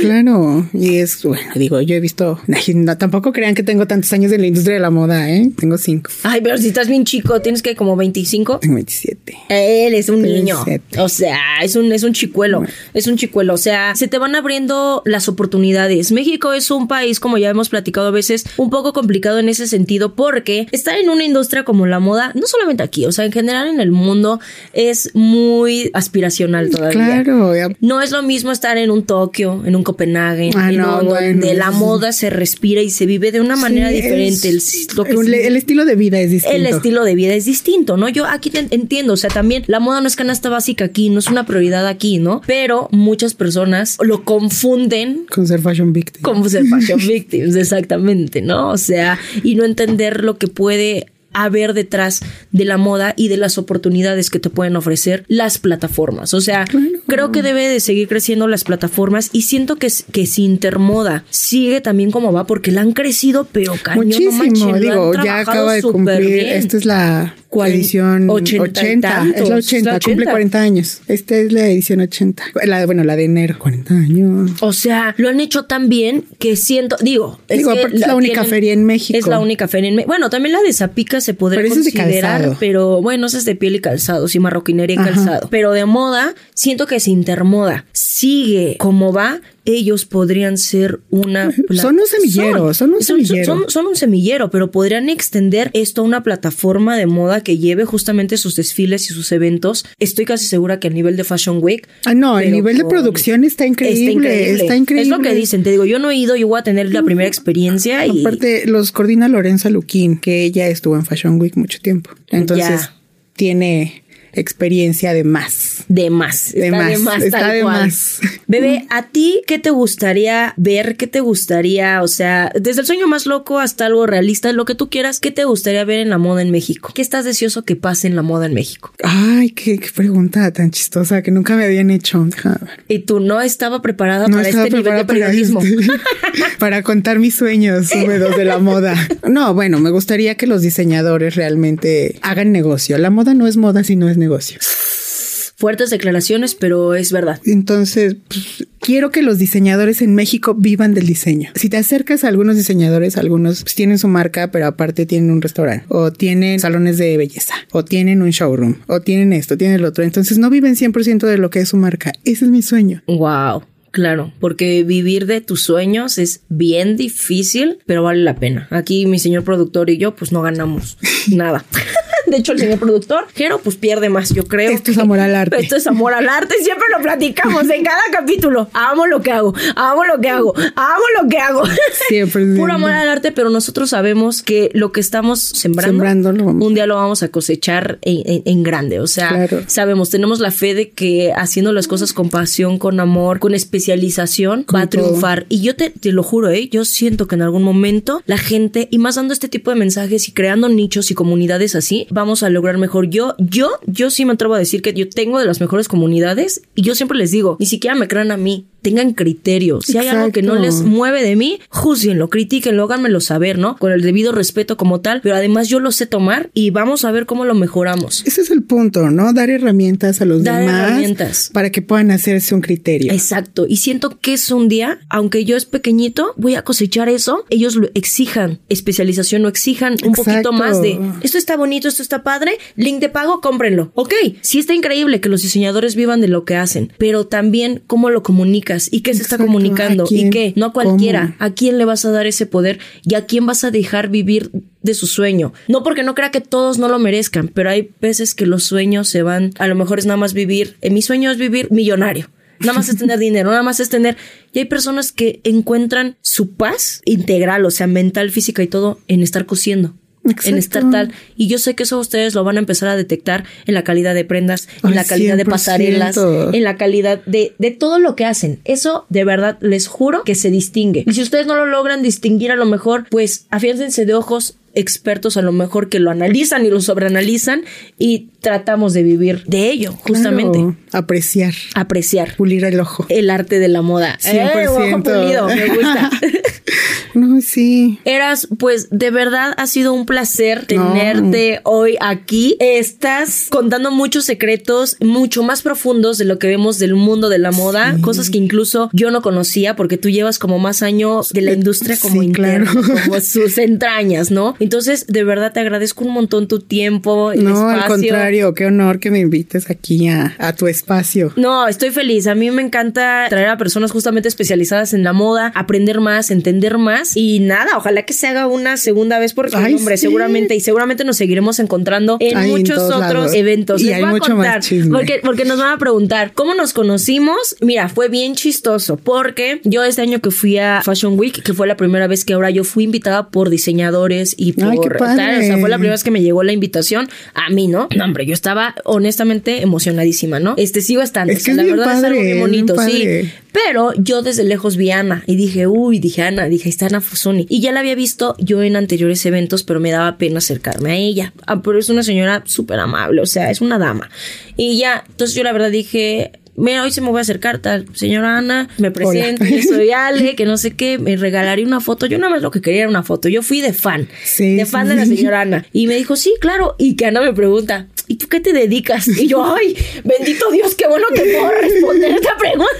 [SPEAKER 3] Claro, y es bueno, digo, yo he visto, no, tampoco crean que tengo tantos años en la industria de la moda, ¿eh? Tengo cinco,
[SPEAKER 2] Ay, pero si estás bien chico, tienes que como 25.
[SPEAKER 3] tengo 27.
[SPEAKER 2] Él es un niño. O sea, es un, es un chicuelo. Es un chicuelo. O sea, se te van abriendo las oportunidades. México es un país, como ya hemos platicado a veces, un poco complicado en ese sentido porque estar en una industria como la moda, no solamente aquí, o sea, en general en el mundo, es muy aspiracional todavía.
[SPEAKER 3] Claro, ya-
[SPEAKER 2] No es lo mismo estar en un Tokio, en un Copenhague,
[SPEAKER 3] Ah,
[SPEAKER 2] en
[SPEAKER 3] no,
[SPEAKER 2] un-
[SPEAKER 3] bueno,
[SPEAKER 2] donde la moda se respira y se vive de una manera
[SPEAKER 3] Sí,
[SPEAKER 2] diferente. El, lo que
[SPEAKER 3] el, el estilo de vida es distinto.
[SPEAKER 2] el estilo de vida es distinto, ¿no? Yo aquí te entiendo, o sea, también la moda no es canasta básica aquí, no es una prioridad aquí, ¿no? Pero muchas personas lo confunden
[SPEAKER 3] con ser fashion victim.
[SPEAKER 2] como ser fashion victims, exactamente, ¿no? O sea, y no entender lo que puede haber detrás de la moda y de las oportunidades que te pueden ofrecer las plataformas. O sea, creo que debe de seguir creciendo las plataformas y siento que, que si Intermoda sigue también como va porque la han crecido, pero cañón, no
[SPEAKER 3] Muchísimo,
[SPEAKER 2] han
[SPEAKER 3] digo, ya acaba de cumplir,
[SPEAKER 2] bien.
[SPEAKER 3] esta es la edición
[SPEAKER 2] 80
[SPEAKER 3] 80,
[SPEAKER 2] y tantos,
[SPEAKER 3] es la
[SPEAKER 2] es
[SPEAKER 3] 80,
[SPEAKER 2] la
[SPEAKER 3] cumple
[SPEAKER 2] 80.
[SPEAKER 3] 40 años. Esta es la edición 80. La, bueno, la de enero, 40 años.
[SPEAKER 2] O sea, lo han hecho tan bien que siento, digo,
[SPEAKER 3] Digo,
[SPEAKER 2] que
[SPEAKER 3] aparte es la única feria en México.
[SPEAKER 2] Es la única feria en México. Bueno, también la de Zapica se podría
[SPEAKER 3] Pero esa es de
[SPEAKER 2] considerar, pero bueno, esa es de piel y calzado, sí, marroquinería y
[SPEAKER 3] Ajá.
[SPEAKER 2] calzado. Pero de moda, siento que se intermoda. Sigue como va, ellos podrían ser una...
[SPEAKER 3] Son un semillero, son un semillero.
[SPEAKER 2] Son, son un semillero, pero podrían extender esto a una plataforma de moda que lleve justamente sus desfiles y sus eventos. Estoy casi segura que a nivel de Fashion Week
[SPEAKER 3] Ah, no, el nivel de producción está increíble. Está increíble.
[SPEAKER 2] Es lo que dicen. Te digo, yo no he ido, yo voy a tener la primera experiencia y
[SPEAKER 3] Aparte, los coordina Lorenza Luquín, que ella estuvo en Fashion Week mucho tiempo. Entonces,
[SPEAKER 2] Ya.
[SPEAKER 3] tiene experiencia de más.
[SPEAKER 2] de más.
[SPEAKER 3] De
[SPEAKER 2] está de
[SPEAKER 3] más,
[SPEAKER 2] más,
[SPEAKER 3] está
[SPEAKER 2] tal
[SPEAKER 3] de
[SPEAKER 2] cual.
[SPEAKER 3] más.
[SPEAKER 2] Bebé, ¿a ti qué te gustaría ver? ¿Qué te gustaría? O sea, desde el sueño más loco hasta algo realista, lo que tú quieras, ¿qué te gustaría ver en la moda en México? ¿Qué estás deseoso que pase en la moda en México?
[SPEAKER 3] Ay, qué, qué pregunta tan chistosa que nunca me habían hecho.
[SPEAKER 2] Y tú no estaba preparada
[SPEAKER 3] No
[SPEAKER 2] para
[SPEAKER 3] estaba
[SPEAKER 2] este nivel de
[SPEAKER 3] preparada para
[SPEAKER 2] periodismo.
[SPEAKER 3] este- para contar mis sueños húmedos de la moda. No, bueno, me gustaría que los diseñadores realmente hagan negocio. La moda no es moda si no es negocio.
[SPEAKER 2] Fuertes declaraciones, pero es verdad.
[SPEAKER 3] Entonces, pues, quiero que los diseñadores en México vivan del diseño. Si te acercas a algunos diseñadores, algunos pues, tienen su marca, pero aparte tienen un restaurante, o tienen salones de belleza, o tienen un showroom, o tienen esto, tienen el otro. Entonces, no viven 100% de lo que es su marca. Ese es mi sueño.
[SPEAKER 2] Wow. Claro, porque vivir de tus sueños es bien difícil, pero vale la pena. Aquí mi señor productor y yo pues no ganamos nada. De hecho, el señor productor, Jero, pues pierde más, yo creo.
[SPEAKER 3] Esto es amor al arte.
[SPEAKER 2] Esto es amor al arte, siempre lo platicamos en cada capítulo. Amo lo que hago, amo lo que hago, amo lo que hago.
[SPEAKER 3] Siempre.
[SPEAKER 2] Puro amor al arte, pero nosotros sabemos que lo que estamos sembrando,
[SPEAKER 3] Sembrando vamos-
[SPEAKER 2] un día lo vamos a cosechar en, en- en grande. O sea,
[SPEAKER 3] Claro.
[SPEAKER 2] sabemos, tenemos la fe de que haciendo las cosas con pasión, con amor, con especialización,
[SPEAKER 3] Con
[SPEAKER 2] va a
[SPEAKER 3] todo.
[SPEAKER 2] triunfar. Y yo te, te lo juro, ¿eh? yo siento que en algún momento la gente, y más dando este tipo de mensajes y creando nichos y comunidades así, vamos a lograr mejor. Yo, yo, yo sí me atrevo a decir que yo tengo de las mejores comunidades y yo siempre les digo, ni siquiera me crean a mí. Tengan criterio. Si hay algo que no les mueve de mí, juzguenlo, critiquenlo, háganmelo saber, ¿no? Con el debido respeto como tal, pero además yo lo sé tomar y vamos a ver cómo lo mejoramos.
[SPEAKER 3] Ese es el punto, ¿no? Dar herramientas a los
[SPEAKER 2] Dar
[SPEAKER 3] demás
[SPEAKER 2] herramientas.
[SPEAKER 3] para que puedan hacerse un criterio.
[SPEAKER 2] Exacto. Y siento que es un día, aunque yo es pequeñito, voy a cosechar eso. Ellos lo exijan especialización o exijan un
[SPEAKER 3] Exacto.
[SPEAKER 2] poquito más de esto está bonito, esto está padre, link de pago, cómprenlo. Ok, sí está increíble que los diseñadores vivan de lo que hacen, pero también cómo lo comunicas y qué se está comunicando y qué. No a cualquiera.
[SPEAKER 3] ¿Cómo?
[SPEAKER 2] ¿A quién le vas a dar ese poder y a quién vas a dejar vivir de su sueño? No porque no crea que todos no lo merezcan, pero hay veces que los sueños se van, a lo mejor es nada más vivir, eh, mi sueño es vivir millonario. Nada más es tener dinero, nada más es tener. Y hay personas que encuentran su paz integral, o sea, mental, física y todo, en estar cosiendo. En
[SPEAKER 3] Exacto.
[SPEAKER 2] estar tal. Y yo sé que eso ustedes lo van a empezar a detectar en la calidad de prendas, en
[SPEAKER 3] Ay,
[SPEAKER 2] la calidad de
[SPEAKER 3] 100%.
[SPEAKER 2] pasarelas, en la calidad de, de todo lo que hacen. Eso de verdad les juro que se distingue. Y si ustedes no lo logran distinguir a lo mejor, pues afiáncense de ojos expertos a lo mejor que lo analizan y lo sobreanalizan y tratamos de vivir de ello, justamente.
[SPEAKER 3] Claro, apreciar,
[SPEAKER 2] Apreciar
[SPEAKER 3] pulir el ojo.
[SPEAKER 2] el arte de la moda.
[SPEAKER 3] 100%.
[SPEAKER 2] ¡Eh, ojo pulido! Me gusta.
[SPEAKER 3] No, sí.
[SPEAKER 2] Eras, pues, de verdad ha sido un placer tenerte hoy aquí. Estás contando muchos secretos, mucho más profundos de lo que vemos del mundo de la moda,
[SPEAKER 3] Sí.
[SPEAKER 2] cosas que incluso yo no conocía porque tú llevas como más años de la industria como
[SPEAKER 3] Sí, claro.
[SPEAKER 2] como sus entrañas, ¿no? Entonces, de verdad te agradezco un montón tu tiempo, el
[SPEAKER 3] No, al contrario, qué honor que me invites aquí a, a tu espacio.
[SPEAKER 2] No, estoy feliz. A mí me encanta traer a personas justamente especializadas en la moda, aprender más, entender más. Y nada, ojalá que se haga una segunda vez porque,
[SPEAKER 3] Ay,
[SPEAKER 2] hombre,
[SPEAKER 3] sí.
[SPEAKER 2] seguramente y seguramente nos seguiremos encontrando en
[SPEAKER 3] Ay,
[SPEAKER 2] muchos otros
[SPEAKER 3] lados.
[SPEAKER 2] eventos.
[SPEAKER 3] Y
[SPEAKER 2] Les
[SPEAKER 3] hay
[SPEAKER 2] voy a
[SPEAKER 3] mucho más
[SPEAKER 2] contar
[SPEAKER 3] chisme.
[SPEAKER 2] porque, porque nos van a preguntar cómo nos conocimos. Mira, fue bien chistoso porque yo este año que fui a Fashion Week, que fue la primera vez que ahora yo fui invitada por diseñadores y por
[SPEAKER 3] Ay,
[SPEAKER 2] tal, o sea, fue la primera vez que me llegó la invitación a mí, ¿no? No, hombre, yo estaba honestamente emocionadísima, ¿no? Este sigo estando.
[SPEAKER 3] Es
[SPEAKER 2] o
[SPEAKER 3] que
[SPEAKER 2] sea,
[SPEAKER 3] es
[SPEAKER 2] la verdad es algo
[SPEAKER 3] padre, es bien
[SPEAKER 2] bonito, sí. Pero yo desde lejos vi a Ana y dije, uy, dije Ana, dije, está Fusoni. Y ya la había visto yo en anteriores eventos, pero me daba pena acercarme a ella. Ah, pero es una señora súper amable, o sea, es una dama. Y ya, entonces yo la verdad dije, mira, hoy se me voy a acercar tal, señora Ana, me presento, yo soy Ale, que no sé qué, me regalaría una foto. Yo nada más lo que quería era una foto. Yo fui de fan,
[SPEAKER 3] Sí,
[SPEAKER 2] de
[SPEAKER 3] sí,
[SPEAKER 2] fan de la señora Ana. Y me dijo, sí, claro. Y que Ana me pregunta, ¿y tú qué te dedicas? Y yo, ay, bendito Dios, qué bueno que puedo responder esta pregunta.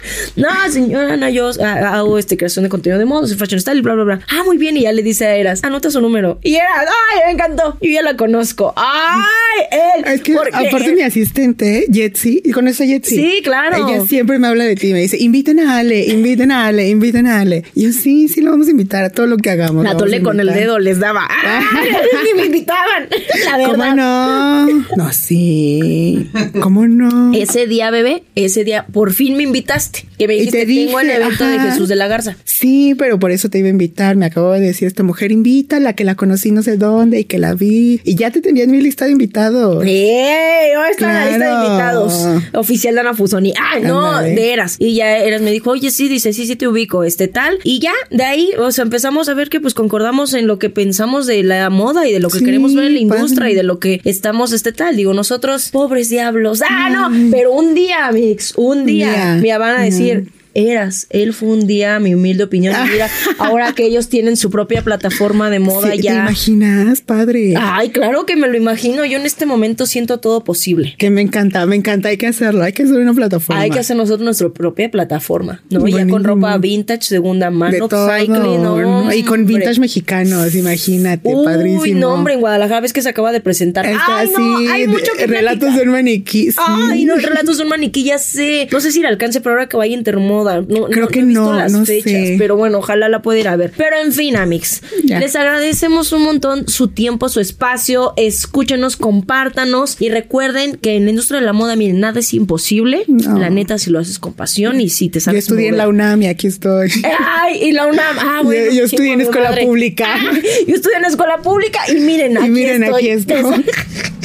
[SPEAKER 2] no, señora Ana, yo ah, hago este creación de contenido de moda, soy fashion style, bla, bla, bla. Ah, muy bien. Y ya le dice a Eras, anota su número. Y Eras, ay, me encantó. Yo ya la conozco. Ay, él.
[SPEAKER 3] Es que aparte mi asistente, Jetsi, y con esa Jetsi.
[SPEAKER 2] Sí, claro.
[SPEAKER 3] Ella siempre me habla de ti, me dice, inviten a Ale, inviten a Ale, inviten a Ale. Y yo, sí, sí, lo vamos a invitar a todo lo que hagamos.
[SPEAKER 2] La tole con el
[SPEAKER 3] invitar".
[SPEAKER 2] dedo les daba. Ni me invitaban. La verdad.
[SPEAKER 3] ¿Cómo no? No, sí. ¿Cómo no?
[SPEAKER 2] Ese día, bebé, ese día por fin me invitaste. Que me
[SPEAKER 3] Y
[SPEAKER 2] dijiste,
[SPEAKER 3] te
[SPEAKER 2] tengo el evento de. Jesús de la Garza.
[SPEAKER 3] Sí, pero por eso te iba a invitar. Me acabo de decir esta mujer, invítala, que la conocí no sé dónde y que la vi. Y ya te tenía en mi lista de invitados.
[SPEAKER 2] ¡Eh! ¿Dónde está la lista de invitados? Oficial de Ana Fusoni. ¡Ay, no! De Eras. Y ya Eras me dijo, oye, sí, dice, sí, sí te ubico, este tal. Y ya, de ahí, o sea, empezamos a ver que pues concordamos en lo que pensamos de la moda y de lo que
[SPEAKER 3] Sí,
[SPEAKER 2] queremos ver en la industria
[SPEAKER 3] padre.
[SPEAKER 2] y de lo que estamos, este tal. Digo, nosotros, pobres diablos. ¡Ah, no! Pero un día, Mix, un día,
[SPEAKER 3] día.
[SPEAKER 2] me van a decir... Eras, él fue un día, mi humilde opinión. y Mira, ahora que ellos tienen su propia plataforma de moda
[SPEAKER 3] Sí, ¿Te
[SPEAKER 2] ya.
[SPEAKER 3] imaginas, padre?
[SPEAKER 2] Ay, claro que me lo imagino. Yo en este momento siento todo posible.
[SPEAKER 3] Que me encanta, me encanta. Hay que hacerlo. Hay que hacer una plataforma.
[SPEAKER 2] Hay que hacer nosotros nuestra propia plataforma, ¿no? Ya con ropa vintage, segunda mano, cycling, no,
[SPEAKER 3] Y con
[SPEAKER 2] hombre.
[SPEAKER 3] vintage mexicanos, imagínate,
[SPEAKER 2] Uy,
[SPEAKER 3] padrísimo.
[SPEAKER 2] no, hombre, en Guadalajara ves que se acaba de presentar.
[SPEAKER 3] Está
[SPEAKER 2] Ay, no, hay mucho que
[SPEAKER 3] relatos de un maniquí. sí.
[SPEAKER 2] Ay, no, relatos de un maniquí, ya sé. No sé si le alcance, pero ahora que vaya a No,
[SPEAKER 3] Creo
[SPEAKER 2] no,
[SPEAKER 3] que no,
[SPEAKER 2] las
[SPEAKER 3] no
[SPEAKER 2] fechas,
[SPEAKER 3] sé.
[SPEAKER 2] pero bueno, ojalá la pueda ir a ver. Pero en fin, Amix,
[SPEAKER 3] Ya.
[SPEAKER 2] les agradecemos un montón su tiempo, su espacio. Escúchenos, compártanos y recuerden que en la industria de la moda, miren, nada es imposible.
[SPEAKER 3] No.
[SPEAKER 2] La neta, si lo haces con pasión y si te
[SPEAKER 3] Yo
[SPEAKER 2] sabes
[SPEAKER 3] estudié en la. UNAM y aquí estoy.
[SPEAKER 2] Ay, y la UNAM. Ah,
[SPEAKER 3] Yo-
[SPEAKER 2] bueno.
[SPEAKER 3] yo estudié en escuela
[SPEAKER 2] madre.
[SPEAKER 3] pública.
[SPEAKER 2] Yo estudié en escuela pública y miren, aquí
[SPEAKER 3] Y miren,
[SPEAKER 2] estoy.
[SPEAKER 3] aquí estoy.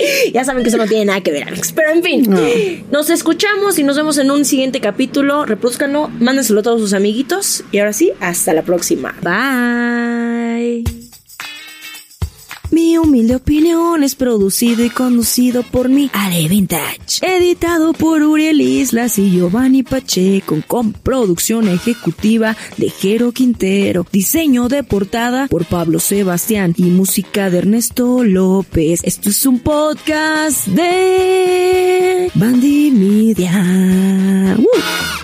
[SPEAKER 2] Ya saben que eso no tiene nada que ver, Alex. Pero en fin,
[SPEAKER 3] No.
[SPEAKER 2] nos escuchamos y nos vemos en un siguiente capítulo. Reproduzcanlo, mándenselo a todos sus amiguitos. Y ahora sí, hasta la próxima. Bye. Mi humilde opinión es producido y conducido por mi Ale Vintage. Editado por Uriel Islas y Giovanni Pacheco con producción ejecutiva de Jero Quintero. Diseño de portada por Pablo Sebastián y música de Ernesto López. Esto es un podcast de Bandy Media. ¡Uh!